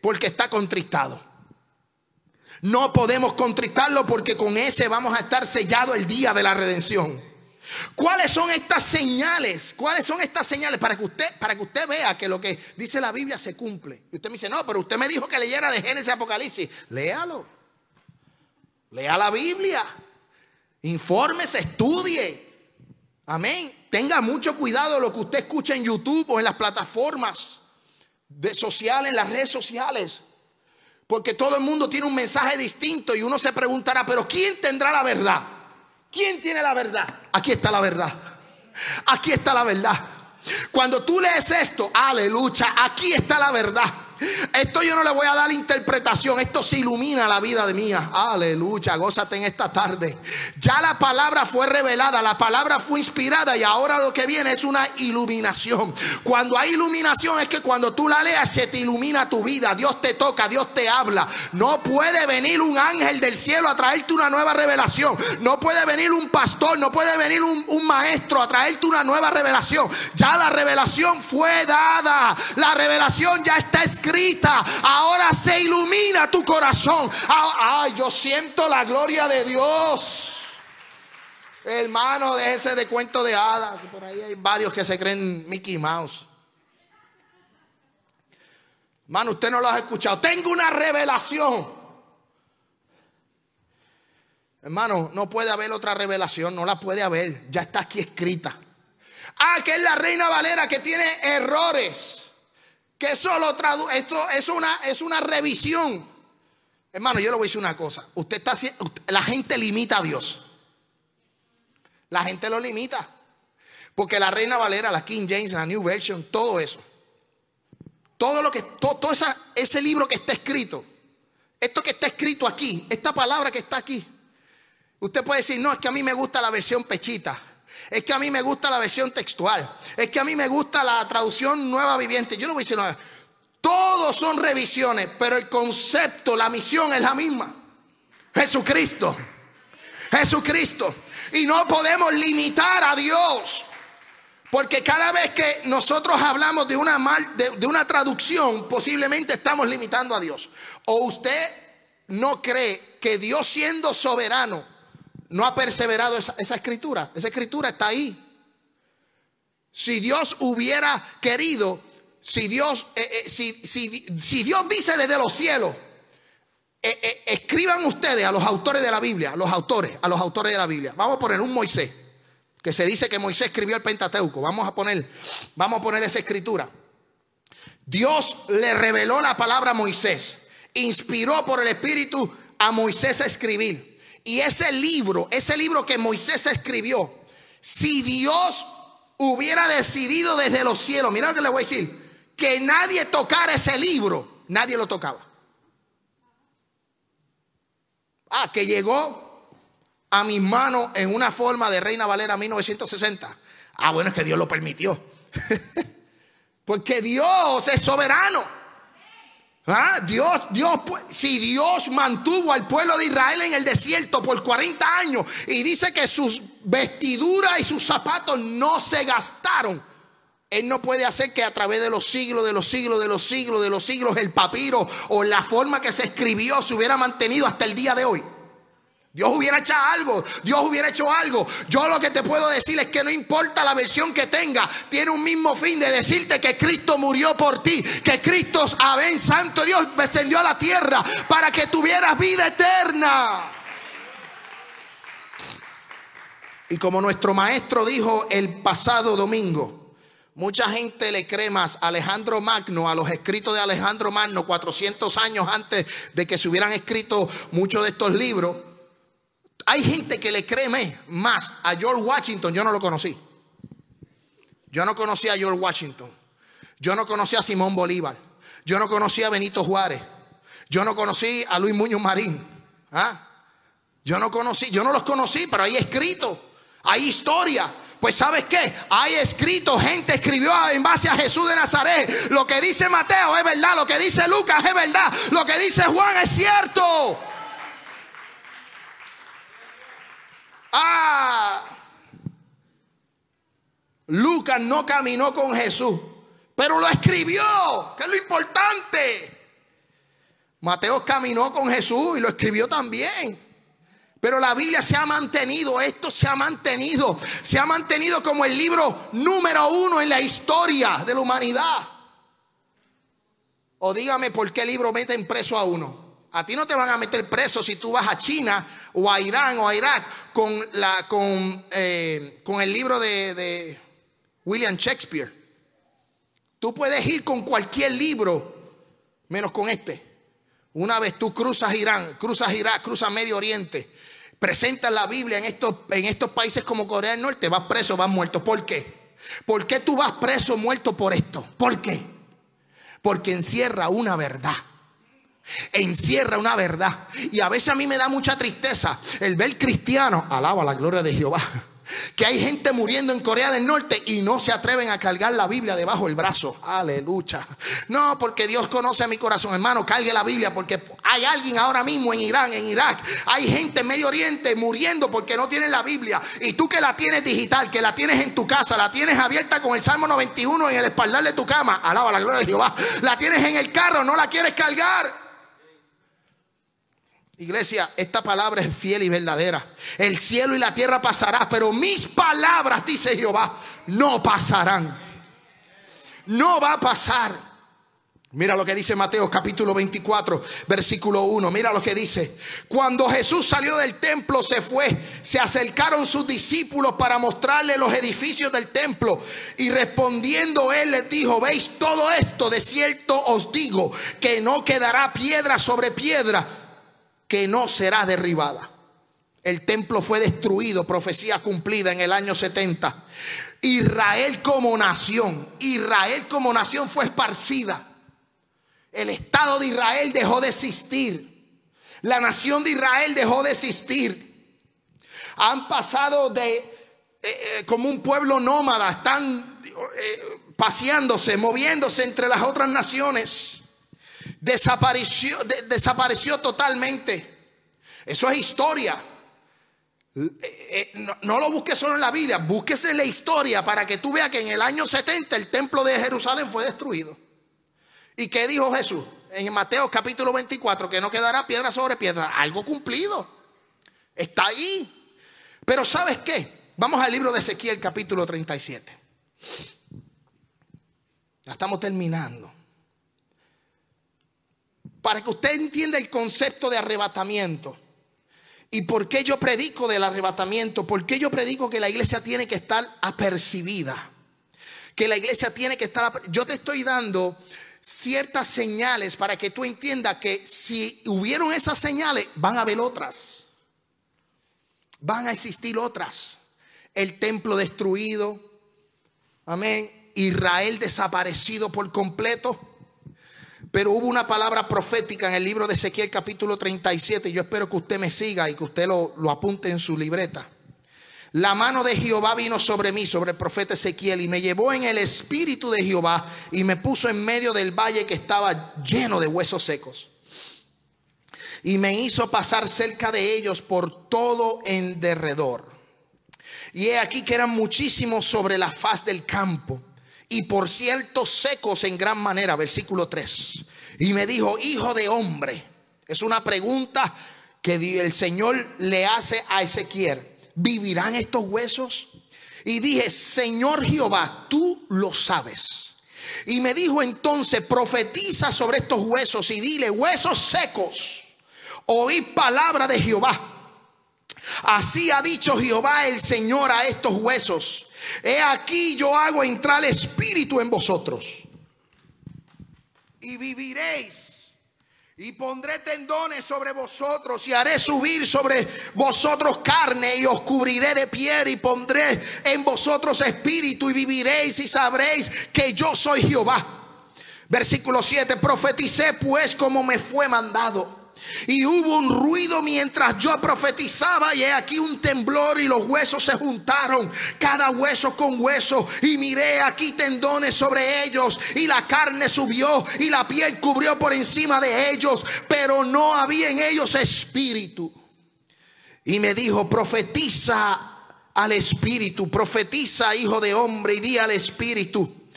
porque está contristado. No podemos contristarlo porque con ese vamos a estar sellado el día de la redención. ¿Cuáles son estas señales? ¿Cuáles son estas señales para que usted para que usted vea que lo que dice la Biblia se cumple? Y usted me dice, "No, pero usted me dijo que leyera de Génesis Apocalipsis." Léalo. Lea la Biblia. Infórmese, estudie. Amén. Tenga mucho cuidado lo que usted escucha en YouTube o en las plataformas de sociales, en las redes sociales. Porque todo el mundo tiene un mensaje distinto y uno se preguntará, pero ¿quién tendrá la verdad? ¿Quién tiene la verdad? Aquí está la verdad. Aquí está la verdad. Cuando tú lees esto, aleluya, aquí está la verdad. Esto yo no le voy a dar interpretación, esto se ilumina la vida de mía. Aleluya, gózate en esta tarde. Ya la palabra fue revelada, la palabra fue inspirada y ahora lo que viene es una iluminación. Cuando hay iluminación es que cuando tú la leas se te ilumina tu vida, Dios te toca, Dios te habla. No puede venir un ángel del cielo a traerte una nueva revelación. No puede venir un pastor, no puede venir un, un maestro a traerte una nueva revelación. Ya la revelación fue dada, la revelación ya está escrita Ahora se ilumina tu corazón. Ah, yo siento la gloria de Dios. Hermano, déjese de cuento de hadas. Por ahí hay varios que se creen Mickey Mouse. Hermano, usted no lo ha escuchado. Tengo una revelación. Hermano, no puede haber otra revelación, no la puede haber. Ya está aquí escrita. Ah, que es la reina Valera que tiene errores. Que eso lo traduce, esto es una, es una revisión. Hermano, yo le voy a decir una cosa. Usted está la gente limita a Dios. La gente lo limita. Porque la Reina Valera, la King James, la New Version, todo eso. Todo lo que, todo, ese libro que está escrito. Esto que está escrito aquí, esta palabra que está aquí. Usted puede decir, no, es que a mí me gusta la versión pechita. Es que a mí me gusta la versión textual. Es que a mí me gusta la traducción nueva viviente. Yo no voy a decir nada. Todos son revisiones, pero el concepto, la misión es la misma. Jesucristo. Jesucristo. Y no podemos limitar a Dios. Porque cada vez que nosotros hablamos de una, mal, de, de una traducción, posiblemente estamos limitando a Dios. O usted no cree que Dios siendo soberano no ha perseverado esa, escritura. Esa escritura está ahí. Si Dios hubiera querido, si Dios, eh, eh, si, Dios dice desde los cielos, eh, escriban ustedes a los autores de la Biblia, a los autores, a los autores de la Biblia. Vamos a poner un Moisés, que se dice que Moisés escribió el Pentateuco. Vamos a poner, vamos a poner esa escritura. Dios le reveló la palabra a Moisés, inspiró por el Espíritu a Moisés a escribir. Y ese libro, ese libro que Moisés escribió, si Dios hubiera decidido desde los cielos, mira lo que le voy a decir, que nadie tocara ese libro, nadie lo tocaba. Ah, que llegó a mis manos en una forma de Reina Valera 1960. Ah, bueno, es que Dios lo permitió. Porque Dios es soberano. ¿Ah? Dios, Dios, si Dios mantuvo al pueblo de Israel en el desierto por 40 años y dice que sus vestiduras y sus zapatos no se gastaron, Él no puede hacer que a través de los siglos, de los siglos, de los siglos, de los siglos, el papiro o la forma que se escribió se hubiera mantenido hasta el día de hoy. Dios hubiera hecho algo, Dios hubiera hecho algo. Yo lo que te puedo decir es que no importa la versión que tenga, tiene un mismo fin de decirte que Cristo murió por ti, que Cristo, amén, Santo Dios, descendió a la tierra para que tuvieras vida eterna. Y como nuestro maestro dijo el pasado domingo, mucha gente le cree más a Alejandro Magno, a los escritos de Alejandro Magno, 400 años antes de que se hubieran escrito muchos de estos libros hay gente que le cree más a George Washington. Yo no lo conocí. Yo no conocí a George Washington. Yo no conocí a Simón Bolívar. Yo no conocí a Benito Juárez. Yo no conocí a Luis Muñoz Marín. ¿Ah? Yo no conocí, yo no los conocí, pero hay escrito, hay historia. Pues sabes qué, hay escrito, gente escribió en base a Jesús de Nazaret. Lo que dice Mateo es verdad, lo que dice Lucas es verdad, lo que dice Juan es cierto. Ah, Lucas no caminó con Jesús, pero lo escribió, que es lo importante. Mateo caminó con Jesús y lo escribió también. Pero la Biblia se ha mantenido, esto se ha mantenido, se ha mantenido como el libro número uno en la historia de la humanidad. O dígame por qué libro meten preso a uno. A ti no te van a meter preso si tú vas a China o a Irán o a Irak con, la, con, eh, con el libro de, William Shakespeare. Tú puedes ir con cualquier libro, menos con este. Una vez tú cruzas Irán, cruzas Irak, cruzas Medio Oriente, presentas la Biblia en estos, en estos países como Corea del Norte, vas preso, vas muerto. ¿Por qué? ¿Por qué tú vas preso, muerto por esto? ¿Por qué? Porque encierra una verdad encierra una verdad. Y a veces a mí me da mucha tristeza el ver cristiano, alaba la gloria de Jehová, que hay gente muriendo en Corea del Norte y no se atreven a cargar la Biblia debajo del brazo. Aleluya. No, porque Dios conoce mi corazón, hermano, cargue la Biblia porque hay alguien ahora mismo en Irán, en Irak, hay gente en Medio Oriente muriendo porque no tienen la Biblia. Y tú que la tienes digital, que la tienes en tu casa, la tienes abierta con el Salmo 91 en el espaldar de tu cama, alaba la gloria de Jehová. La tienes en el carro, no la quieres cargar. Iglesia, esta palabra es fiel y verdadera. El cielo y la tierra pasarán, pero mis palabras, dice Jehová, no pasarán. No va a pasar. Mira lo que dice Mateo capítulo 24, versículo 1. Mira lo que dice. Cuando Jesús salió del templo, se fue. Se acercaron sus discípulos para mostrarle los edificios del templo. Y respondiendo él les dijo, veis todo esto, de cierto os digo, que no quedará piedra sobre piedra que no será derribada. El templo fue destruido, profecía cumplida en el año 70. Israel como nación, Israel como nación fue esparcida. El Estado de Israel dejó de existir. La nación de Israel dejó de existir. Han pasado de eh, eh, como un pueblo nómada, están eh, paseándose, moviéndose entre las otras naciones desapareció, desapareció totalmente. Eso es historia. Eh, eh, no, lo busques solo en la Biblia, búsquese la historia para que tú veas que en el año 70 el templo de Jerusalén fue destruido. ¿Y qué dijo Jesús? En Mateo capítulo 24, que no quedará piedra sobre piedra. Algo cumplido. Está ahí. Pero ¿sabes qué? Vamos al libro de Ezequiel capítulo 37. Ya estamos terminando. Para que usted entienda el concepto de arrebatamiento. ¿Y por qué yo predico del arrebatamiento? ¿Por qué yo predico que la iglesia tiene que estar apercibida? Que la iglesia tiene que estar... Yo te estoy dando ciertas señales para que tú entiendas que si hubieron esas señales, van a haber otras. Van a existir otras. El templo destruido. Amén. Israel desaparecido por completo. Pero hubo una palabra profética en el libro de Ezequiel capítulo 37. Yo espero que usted me siga y que usted lo, lo apunte en su libreta. La mano de Jehová vino sobre mí, sobre el profeta Ezequiel, y me llevó en el espíritu de Jehová y me puso en medio del valle que estaba lleno de huesos secos. Y me hizo pasar cerca de ellos por todo en derredor. Y he aquí que eran muchísimos sobre la faz del campo y por cierto secos en gran manera, versículo 3. Y me dijo, hijo de hombre, es una pregunta que el Señor le hace a Ezequiel, ¿vivirán estos huesos? Y dije, Señor Jehová, tú lo sabes. Y me dijo entonces, profetiza sobre estos huesos y dile, huesos secos, oí palabra de Jehová. Así ha dicho Jehová el Señor a estos huesos He aquí yo hago entrar el espíritu en vosotros. Y viviréis. Y pondré tendones sobre vosotros y haré subir sobre vosotros carne y os cubriré de piel y pondré en vosotros espíritu y viviréis y sabréis que yo soy Jehová. Versículo 7, profeticé pues como me fue mandado. Y hubo un ruido mientras yo profetizaba y he aquí un temblor y los huesos se juntaron, cada hueso con hueso. Y miré aquí tendones sobre ellos y la carne subió y la piel cubrió por encima de ellos, pero no había en ellos espíritu. Y me dijo, profetiza al espíritu, profetiza hijo de hombre y di al espíritu.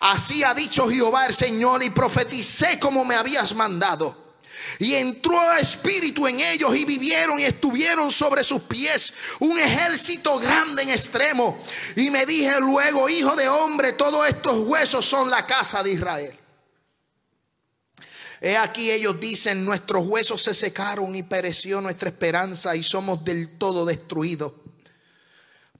Así ha dicho Jehová el Señor y profeticé como me habías mandado. Y entró espíritu en ellos y vivieron y estuvieron sobre sus pies un ejército grande en extremo. Y me dije luego, hijo de hombre, todos estos huesos son la casa de Israel. He aquí ellos dicen, nuestros huesos se secaron y pereció nuestra esperanza y somos del todo destruidos.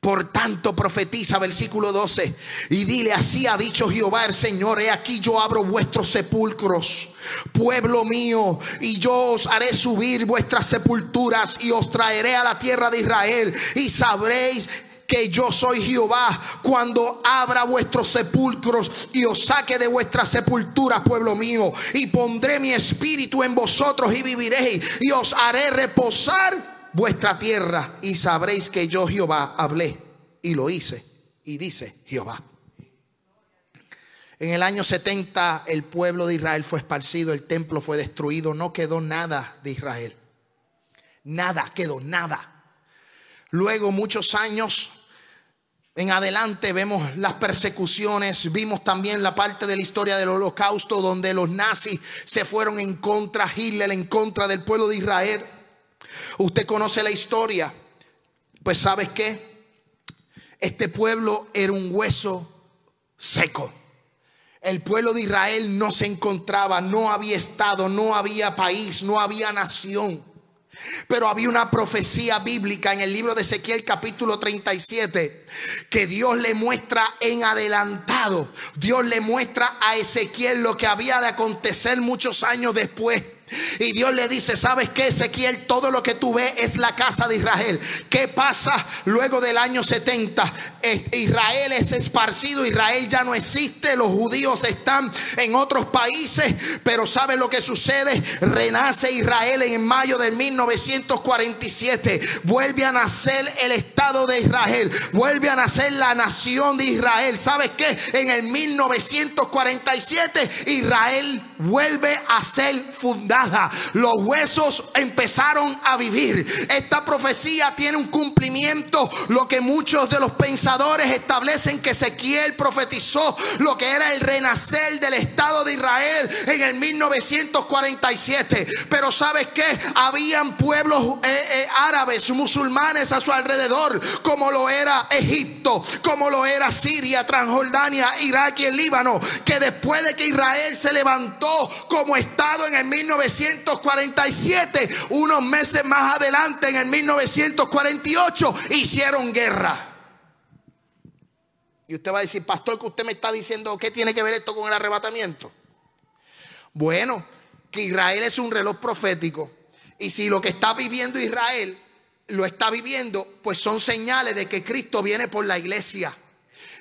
Por tanto, profetiza, versículo 12, y dile, así ha dicho Jehová el Señor, he aquí yo abro vuestros sepulcros, pueblo mío, y yo os haré subir vuestras sepulturas y os traeré a la tierra de Israel, y sabréis que yo soy Jehová cuando abra vuestros sepulcros y os saque de vuestras sepulturas, pueblo mío, y pondré mi espíritu en vosotros y viviréis, y os haré reposar vuestra tierra y sabréis que yo Jehová hablé y lo hice. Y dice Jehová. En el año 70 el pueblo de Israel fue esparcido, el templo fue destruido, no quedó nada de Israel. Nada, quedó nada. Luego muchos años en adelante vemos las persecuciones, vimos también la parte de la historia del holocausto donde los nazis se fueron en contra, Hitler en contra del pueblo de Israel. Usted conoce la historia. Pues sabes qué? Este pueblo era un hueso seco. El pueblo de Israel no se encontraba, no había estado, no había país, no había nación. Pero había una profecía bíblica en el libro de Ezequiel capítulo 37 que Dios le muestra en adelantado. Dios le muestra a Ezequiel lo que había de acontecer muchos años después. Y Dios le dice, ¿sabes qué, Ezequiel? Todo lo que tú ves es la casa de Israel. ¿Qué pasa luego del año 70? Israel es esparcido, Israel ya no existe, los judíos están en otros países, pero ¿sabes lo que sucede? Renace Israel en mayo de 1947, vuelve a nacer el Estado de Israel, vuelve a nacer la nación de Israel. ¿Sabes qué? En el 1947 Israel vuelve a ser inundada. Los huesos empezaron a vivir. Esta profecía tiene un cumplimiento, lo que muchos de los pensadores establecen que Ezequiel profetizó, lo que era el renacer del Estado de Israel en el 1947. Pero ¿sabes qué? Habían pueblos eh, eh, árabes, musulmanes a su alrededor, como lo era Egipto, como lo era Siria, Transjordania, Irak y el Líbano, que después de que Israel se levantó como Estado en el 1947, unos meses más adelante, en el 1948, hicieron guerra. Y usted va a decir, pastor, que usted me está diciendo, ¿qué tiene que ver esto con el arrebatamiento? Bueno, que Israel es un reloj profético. Y si lo que está viviendo Israel lo está viviendo, pues son señales de que Cristo viene por la iglesia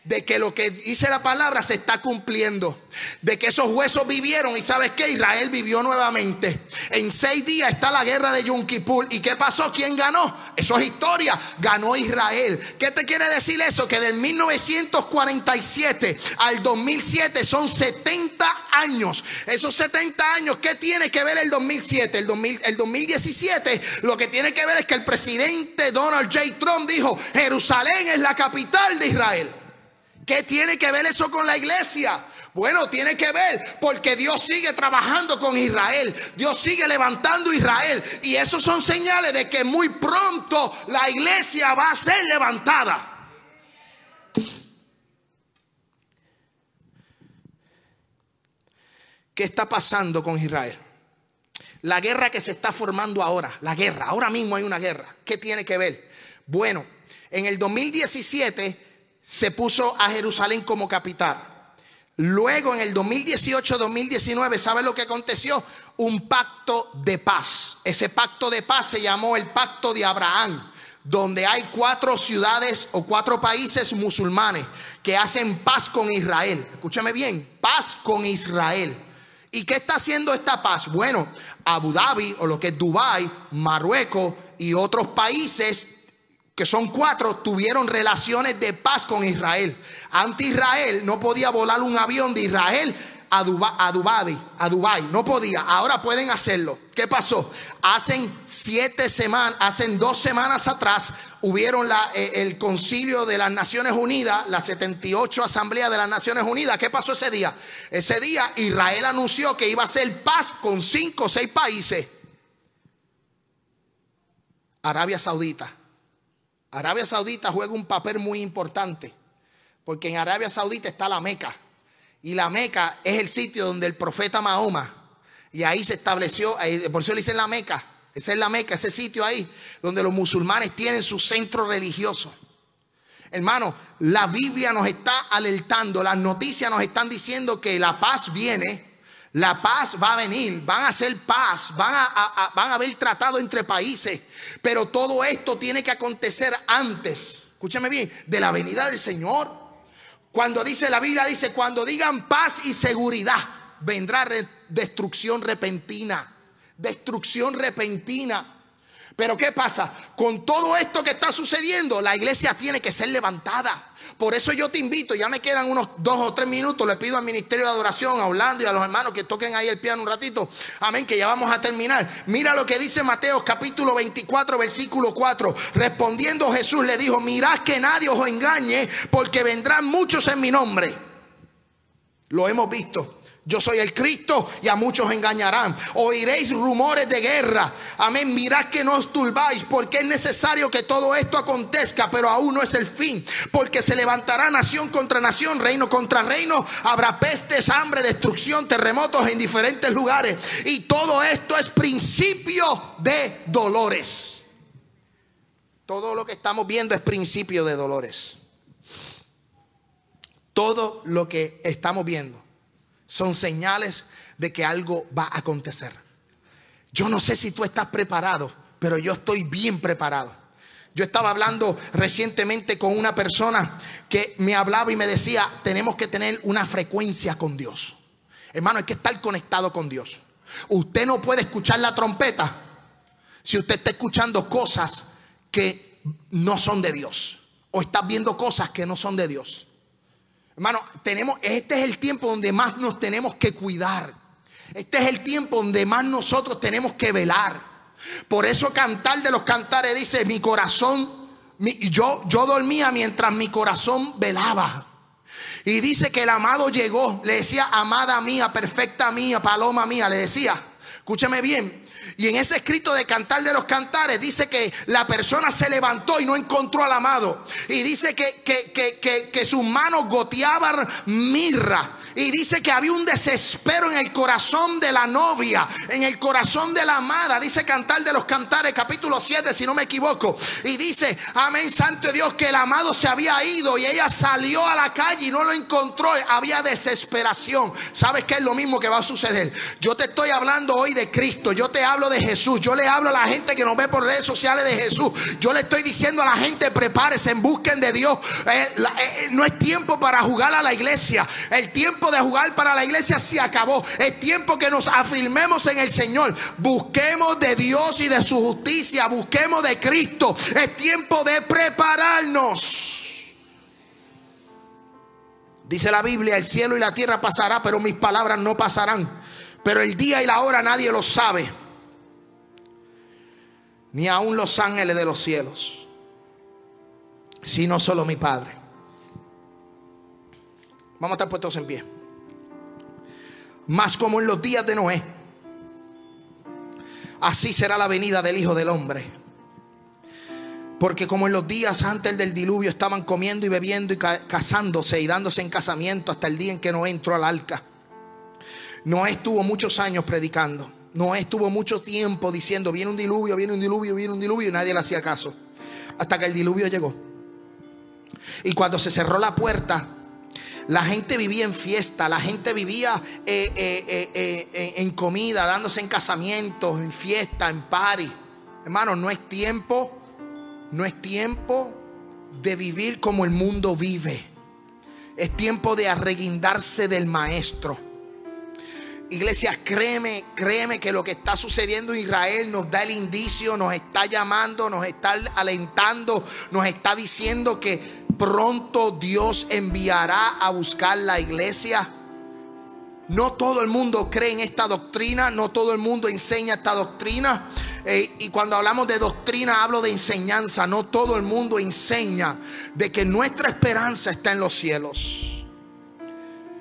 de que lo que dice la palabra se está cumpliendo, de que esos huesos vivieron y sabes que Israel vivió nuevamente. En seis días está la guerra de Yom Kippur. ¿Y qué pasó? ¿Quién ganó? Eso es historia. Ganó Israel. ¿Qué te quiere decir eso? Que del 1947 al 2007 son 70 años. Esos 70 años, ¿qué tiene que ver el 2007? El, 2000, el 2017 lo que tiene que ver es que el presidente Donald J. Trump dijo, Jerusalén es la capital de Israel. ¿Qué tiene que ver eso con la iglesia? Bueno, tiene que ver porque Dios sigue trabajando con Israel. Dios sigue levantando Israel. Y esos son señales de que muy pronto la iglesia va a ser levantada. ¿Qué está pasando con Israel? La guerra que se está formando ahora, la guerra, ahora mismo hay una guerra. ¿Qué tiene que ver? Bueno, en el 2017 se puso a Jerusalén como capital. Luego en el 2018-2019, ¿sabe lo que aconteció? Un pacto de paz. Ese pacto de paz se llamó el pacto de Abraham, donde hay cuatro ciudades o cuatro países musulmanes que hacen paz con Israel. Escúchame bien, paz con Israel. ¿Y qué está haciendo esta paz? Bueno, Abu Dhabi o lo que es Dubai, Marruecos y otros países que son cuatro, tuvieron relaciones de paz con Israel. Ante Israel no podía volar un avión de Israel a, Dubai, a Dubai, no podía. Ahora pueden hacerlo. ¿Qué pasó? Hacen siete semanas, hacen dos semanas atrás, hubieron la, eh, el concilio de las Naciones Unidas, la 78 Asamblea de las Naciones Unidas. ¿Qué pasó ese día? Ese día Israel anunció que iba a hacer paz con cinco o seis países. Arabia Saudita, Arabia Saudita juega un papel muy importante, porque en Arabia Saudita está la Meca, y la Meca es el sitio donde el profeta Mahoma, y ahí se estableció, por eso le dicen la Meca, esa es la Meca, ese sitio ahí, donde los musulmanes tienen su centro religioso. Hermano, la Biblia nos está alertando, las noticias nos están diciendo que la paz viene, la paz va a venir, van a ser paz, van a, van a haber tratado entre países, pero todo esto tiene que acontecer antes, escúchame bien, de la venida del Señor. Cuando dice la Biblia, dice, cuando digan paz y seguridad, vendrá destrucción repentina, destrucción repentina. Pero ¿qué pasa? Con todo esto que está sucediendo, la iglesia tiene que ser levantada. Por eso yo te invito, ya me quedan unos dos o tres minutos, le pido al Ministerio de Adoración, a Orlando y a los hermanos que toquen ahí el piano un ratito. Amén, que ya vamos a terminar. Mira lo que dice Mateo capítulo 24, versículo 4. Respondiendo Jesús le dijo, mirad que nadie os engañe, porque vendrán muchos en mi nombre. Lo hemos visto. Yo soy el Cristo y a muchos engañarán. Oiréis rumores de guerra. Amén. Mirad que no os turbáis porque es necesario que todo esto acontezca, pero aún no es el fin. Porque se levantará nación contra nación, reino contra reino. Habrá pestes, hambre, destrucción, terremotos en diferentes lugares. Y todo esto es principio de dolores. Todo lo que estamos viendo es principio de dolores. Todo lo que estamos viendo son señales de que algo va a acontecer. Yo no sé si tú estás preparado, pero yo estoy bien preparado. Yo estaba hablando recientemente con una persona que me hablaba y me decía, tenemos que tener una frecuencia con Dios. Hermano, hay que estar conectado con Dios. Usted no puede escuchar la trompeta si usted está escuchando cosas que no son de Dios o está viendo cosas que no son de Dios. Hermano, tenemos, este es el tiempo donde más nos tenemos que cuidar. Este es el tiempo donde más nosotros tenemos que velar. Por eso cantar de los cantares dice, mi corazón, yo, yo dormía mientras mi corazón velaba. Y dice que el amado llegó, le decía, amada mía, perfecta mía, paloma mía, le decía, escúcheme bien. Y en ese escrito de cantar de los cantares dice que la persona se levantó y no encontró al amado. Y dice que, que, que, que sus manos goteaban mirra. Y dice que había un desespero en el corazón de la novia, en el corazón de la amada. Dice Cantar de los Cantares, capítulo 7, si no me equivoco. Y dice, amén, santo Dios, que el amado se había ido y ella salió a la calle y no lo encontró. Había desesperación. ¿Sabes qué es lo mismo que va a suceder? Yo te estoy hablando hoy de Cristo. Yo te hablo de Jesús. Yo le hablo a la gente que nos ve por redes sociales de Jesús. Yo le estoy diciendo a la gente, prepárese, busquen de Dios. Eh, eh, no es tiempo para jugar a la iglesia. El tiempo de jugar para la iglesia se acabó. Es tiempo que nos afirmemos en el Señor. Busquemos de Dios y de su justicia. Busquemos de Cristo. Es tiempo de prepararnos. Dice la Biblia, el cielo y la tierra pasará, pero mis palabras no pasarán. Pero el día y la hora nadie lo sabe. Ni aun los ángeles de los cielos. Sino solo mi Padre. Vamos a estar puestos en pie. Más como en los días de Noé, así será la venida del Hijo del Hombre. Porque como en los días antes del diluvio estaban comiendo y bebiendo y casándose y dándose en casamiento hasta el día en que Noé entró al arca. Noé estuvo muchos años predicando. Noé estuvo mucho tiempo diciendo, viene un diluvio, viene un diluvio, viene un diluvio y nadie le hacía caso. Hasta que el diluvio llegó. Y cuando se cerró la puerta, la gente vivía en fiesta, la gente vivía eh, eh, eh, en comida, dándose en casamientos, en fiesta, en party. Hermano, no es tiempo, no es tiempo de vivir como el mundo vive. Es tiempo de arreguindarse del maestro. Iglesia, créeme, créeme que lo que está sucediendo en Israel nos da el indicio, nos está llamando, nos está alentando, nos está diciendo que pronto Dios enviará a buscar la iglesia. No todo el mundo cree en esta doctrina, no todo el mundo enseña esta doctrina. Eh, y cuando hablamos de doctrina hablo de enseñanza. No todo el mundo enseña de que nuestra esperanza está en los cielos.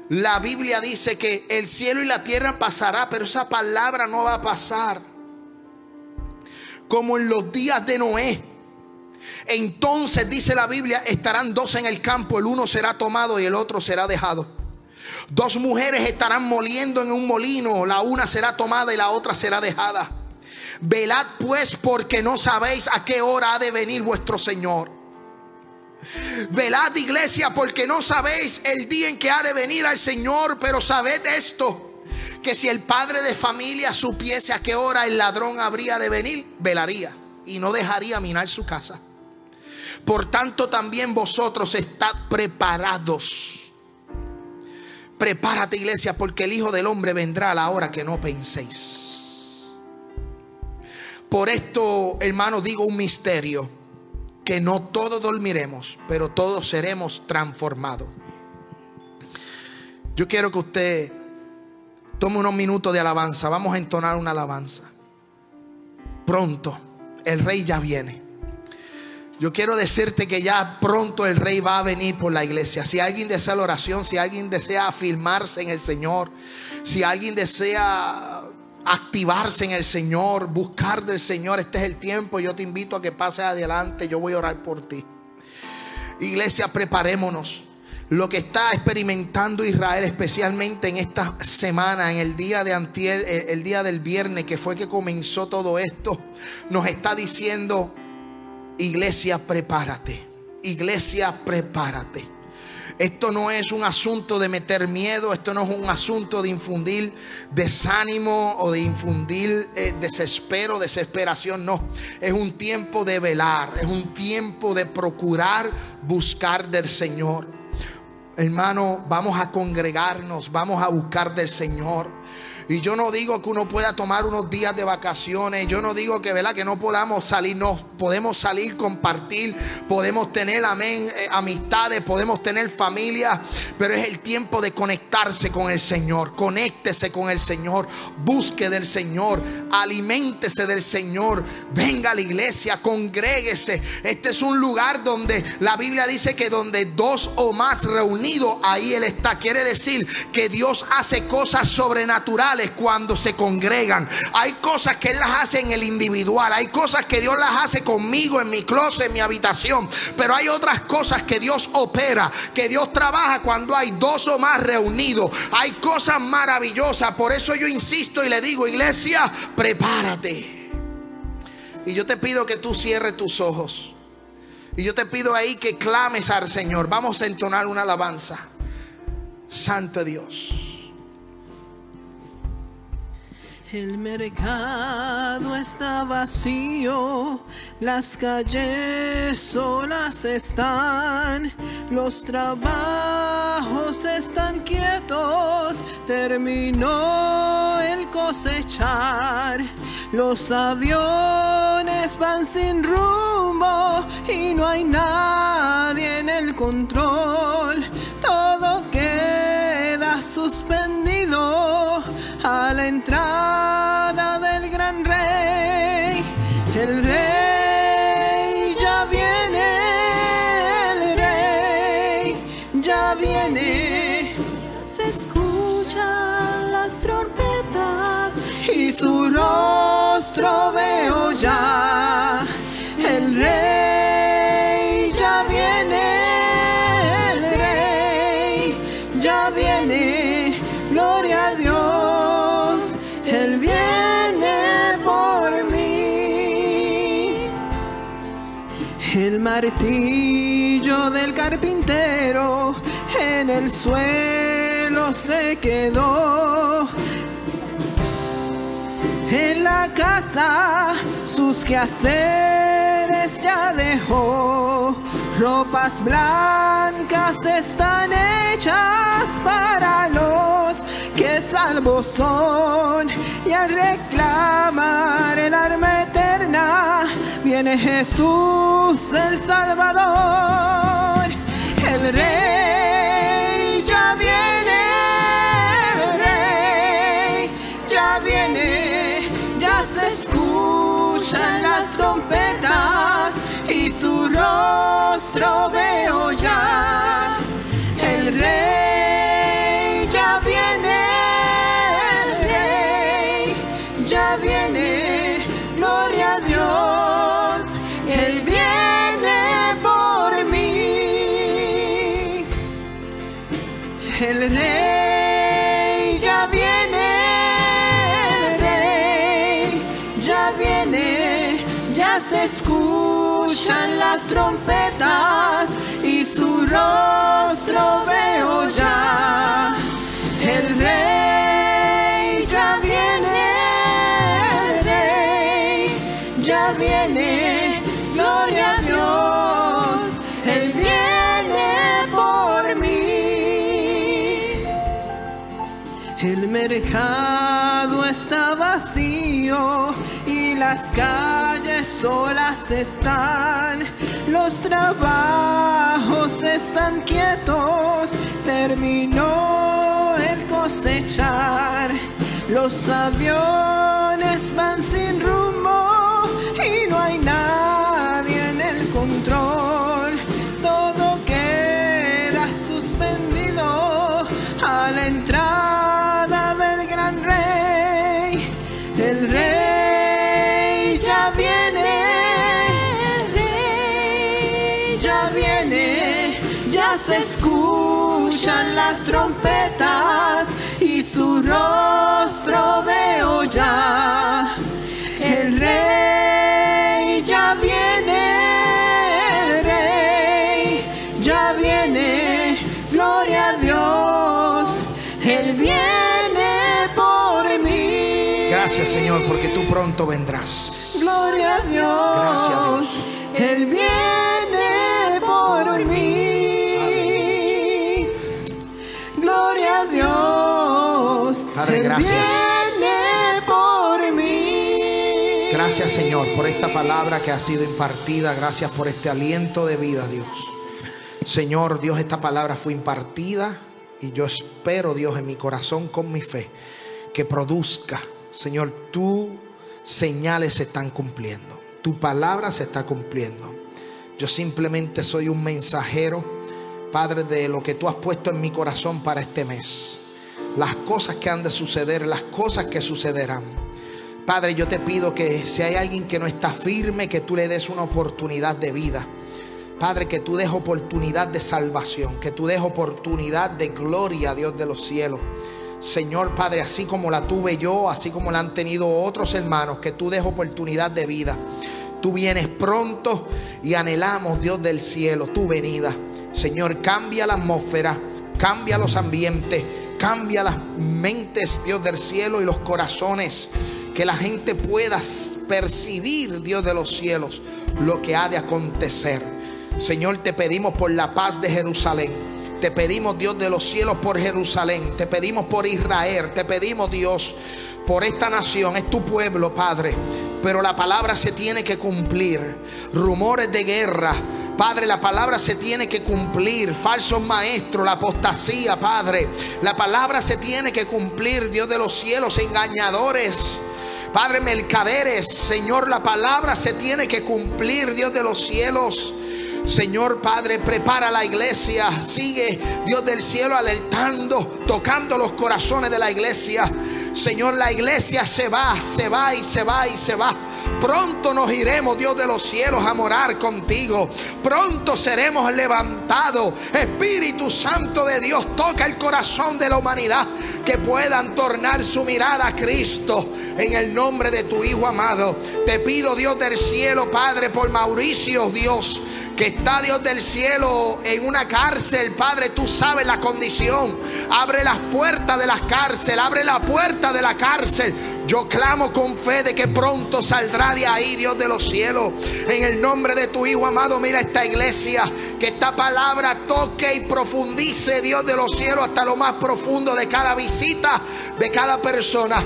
La Biblia dice que el cielo y la tierra pasará, pero esa palabra no va a pasar. Como en los días de Noé. Entonces dice la Biblia, estarán dos en el campo, el uno será tomado y el otro será dejado. Dos mujeres estarán moliendo en un molino, la una será tomada y la otra será dejada. Velad pues porque no sabéis a qué hora ha de venir vuestro Señor. Velad iglesia porque no sabéis el día en que ha de venir al Señor, pero sabed esto, que si el padre de familia supiese a qué hora el ladrón habría de venir, velaría y no dejaría minar su casa. Por tanto, también vosotros estad preparados. Prepárate, iglesia, porque el Hijo del Hombre vendrá a la hora que no penséis. Por esto, hermano, digo un misterio, que no todos dormiremos, pero todos seremos transformados. Yo quiero que usted tome unos minutos de alabanza. Vamos a entonar una alabanza. Pronto, el rey ya viene. Yo quiero decirte que ya pronto el rey va a venir por la iglesia. Si alguien desea la oración, si alguien desea afirmarse en el Señor, si alguien desea activarse en el Señor, buscar del Señor, este es el tiempo. Yo te invito a que pases adelante. Yo voy a orar por ti. Iglesia, preparémonos. Lo que está experimentando Israel, especialmente en esta semana, en el día de antier, el día del viernes, que fue que comenzó todo esto, nos está diciendo Iglesia, prepárate. Iglesia, prepárate. Esto no es un asunto de meter miedo, esto no es un asunto de infundir desánimo o de infundir eh, desespero, desesperación, no. Es un tiempo de velar, es un tiempo de procurar buscar del Señor. Hermano, vamos a congregarnos, vamos a buscar del Señor. Y yo no digo que uno pueda tomar unos días de vacaciones. Yo no digo que, ¿verdad? que no podamos salir. No, podemos salir, compartir. Podemos tener, eh, amistades. Podemos tener familia. Pero es el tiempo de conectarse con el Señor. Conéctese con el Señor. Busque del Señor. Aliméntese del Señor. Venga a la iglesia. Congréguese. Este es un lugar donde la Biblia dice que donde dos o más reunidos, ahí Él está. Quiere decir que Dios hace cosas sobrenaturales cuando se congregan. Hay cosas que Él las hace en el individual. Hay cosas que Dios las hace conmigo en mi closet, en mi habitación. Pero hay otras cosas que Dios opera, que Dios trabaja cuando hay dos o más reunidos. Hay cosas maravillosas. Por eso yo insisto y le digo, iglesia, prepárate. Y yo te pido que tú cierres tus ojos. Y yo te pido ahí que clames al Señor. Vamos a entonar una alabanza. Santo Dios.
El mercado está vacío, las calles solas están, los trabajos están quietos, terminó el cosechar, los aviones van sin rumbo y no hay nadie en el control, todo queda suspendido a la entrada del gran rey. El rey ya viene, el rey ya viene.
Se escuchan las trompetas
y su rostro veo ya. El rey martillo del carpintero en el suelo se quedó. En la casa sus quehaceres ya dejó. Ropas blancas están hechas para los que salvos son. Y al reclamar el arma viene Jesús el Salvador. El rey ya viene, el rey ya viene, ya se escuchan las trompetas y su rostro veo ya. El rey El rey ya viene, el rey ya viene, ya se escuchan las trompetas y su rostro veo ya. El rey ya viene, el rey ya viene, gloria a Dios, El mercado está vacío y las calles solas están. Los trabajos están quietos, terminó el cosechar. Los aviones van sin rumbo vendrás. Gloria a Dios. Gracias a Dios. Él viene por mí. Gloria a Dios.
Padre, gracias.
Él viene por mí.
Gracias, Señor, por esta palabra que ha sido impartida. Gracias por este aliento de vida, Dios. Señor, Dios, esta palabra fue impartida y yo espero, Dios, en mi corazón con mi fe, que produzca, Señor, tu señales se están cumpliendo. Tu palabra se está cumpliendo. Yo simplemente soy un mensajero, Padre, de lo que tú has puesto en mi corazón para este mes. Las cosas que han de suceder, las cosas que sucederán. Padre, yo te pido que si hay alguien que no está firme, que tú le des una oportunidad de vida. Padre, que tú des oportunidad de salvación, que tú des oportunidad de gloria, Dios de los cielos. Señor Padre, así como la tuve yo, así como la han tenido otros hermanos, que tú des oportunidad de vida. Tú vienes pronto y anhelamos, Dios del cielo, tu venida. Señor, cambia la atmósfera, cambia los ambientes, cambia las mentes, Dios del cielo, y los corazones que la gente pueda percibir, Dios de los cielos, lo que ha de acontecer. Señor, te pedimos por la paz de Jerusalén. Te pedimos, Dios de los cielos, por Jerusalén. Te pedimos por Israel. Te pedimos, Dios, por esta nación. Es tu pueblo, Padre. Pero la palabra se tiene que cumplir. Rumores de guerra. Padre, la palabra se tiene que cumplir. Falsos maestros, la apostasía, Padre. La palabra se tiene que cumplir, Dios de los cielos, engañadores. Padre, mercaderes, Señor, la palabra se tiene que cumplir, Dios de los cielos. Señor Padre, prepara la iglesia. Sigue, Dios del cielo, alertando, tocando los corazones de la iglesia. Señor, la iglesia se va, se va y se va y se va. Pronto nos iremos, Dios de los cielos, a morar contigo. Pronto seremos levantados. Espíritu Santo de Dios, toca el corazón de la humanidad. Que puedan tornar su mirada a Cristo en el nombre de tu Hijo amado. Te pido, Dios del cielo, Padre, por Mauricio, Dios que está Dios del cielo en una cárcel, Padre, tú sabes la condición. Abre las puertas de la cárcel, abre la puerta de la cárcel. Yo clamo con fe de que pronto saldrá de ahí, Dios de los cielos. En el nombre de tu Hijo amado, mira esta iglesia. Que esta palabra toque y profundice, Dios de los cielos, hasta lo más profundo de cada visita, de cada persona.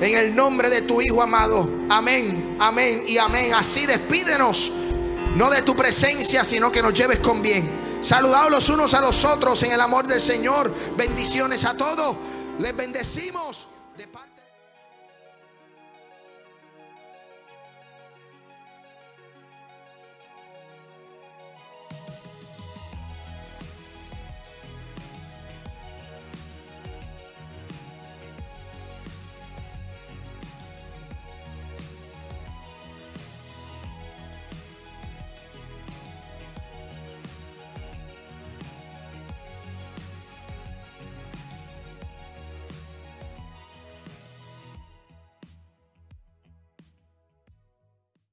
En el nombre de tu Hijo amado. Amén, amén y amén. Así despídenos. No de tu presencia, sino que nos lleves con bien. Saludados los unos a los otros en el amor del Señor. Bendiciones a todos. Les bendecimos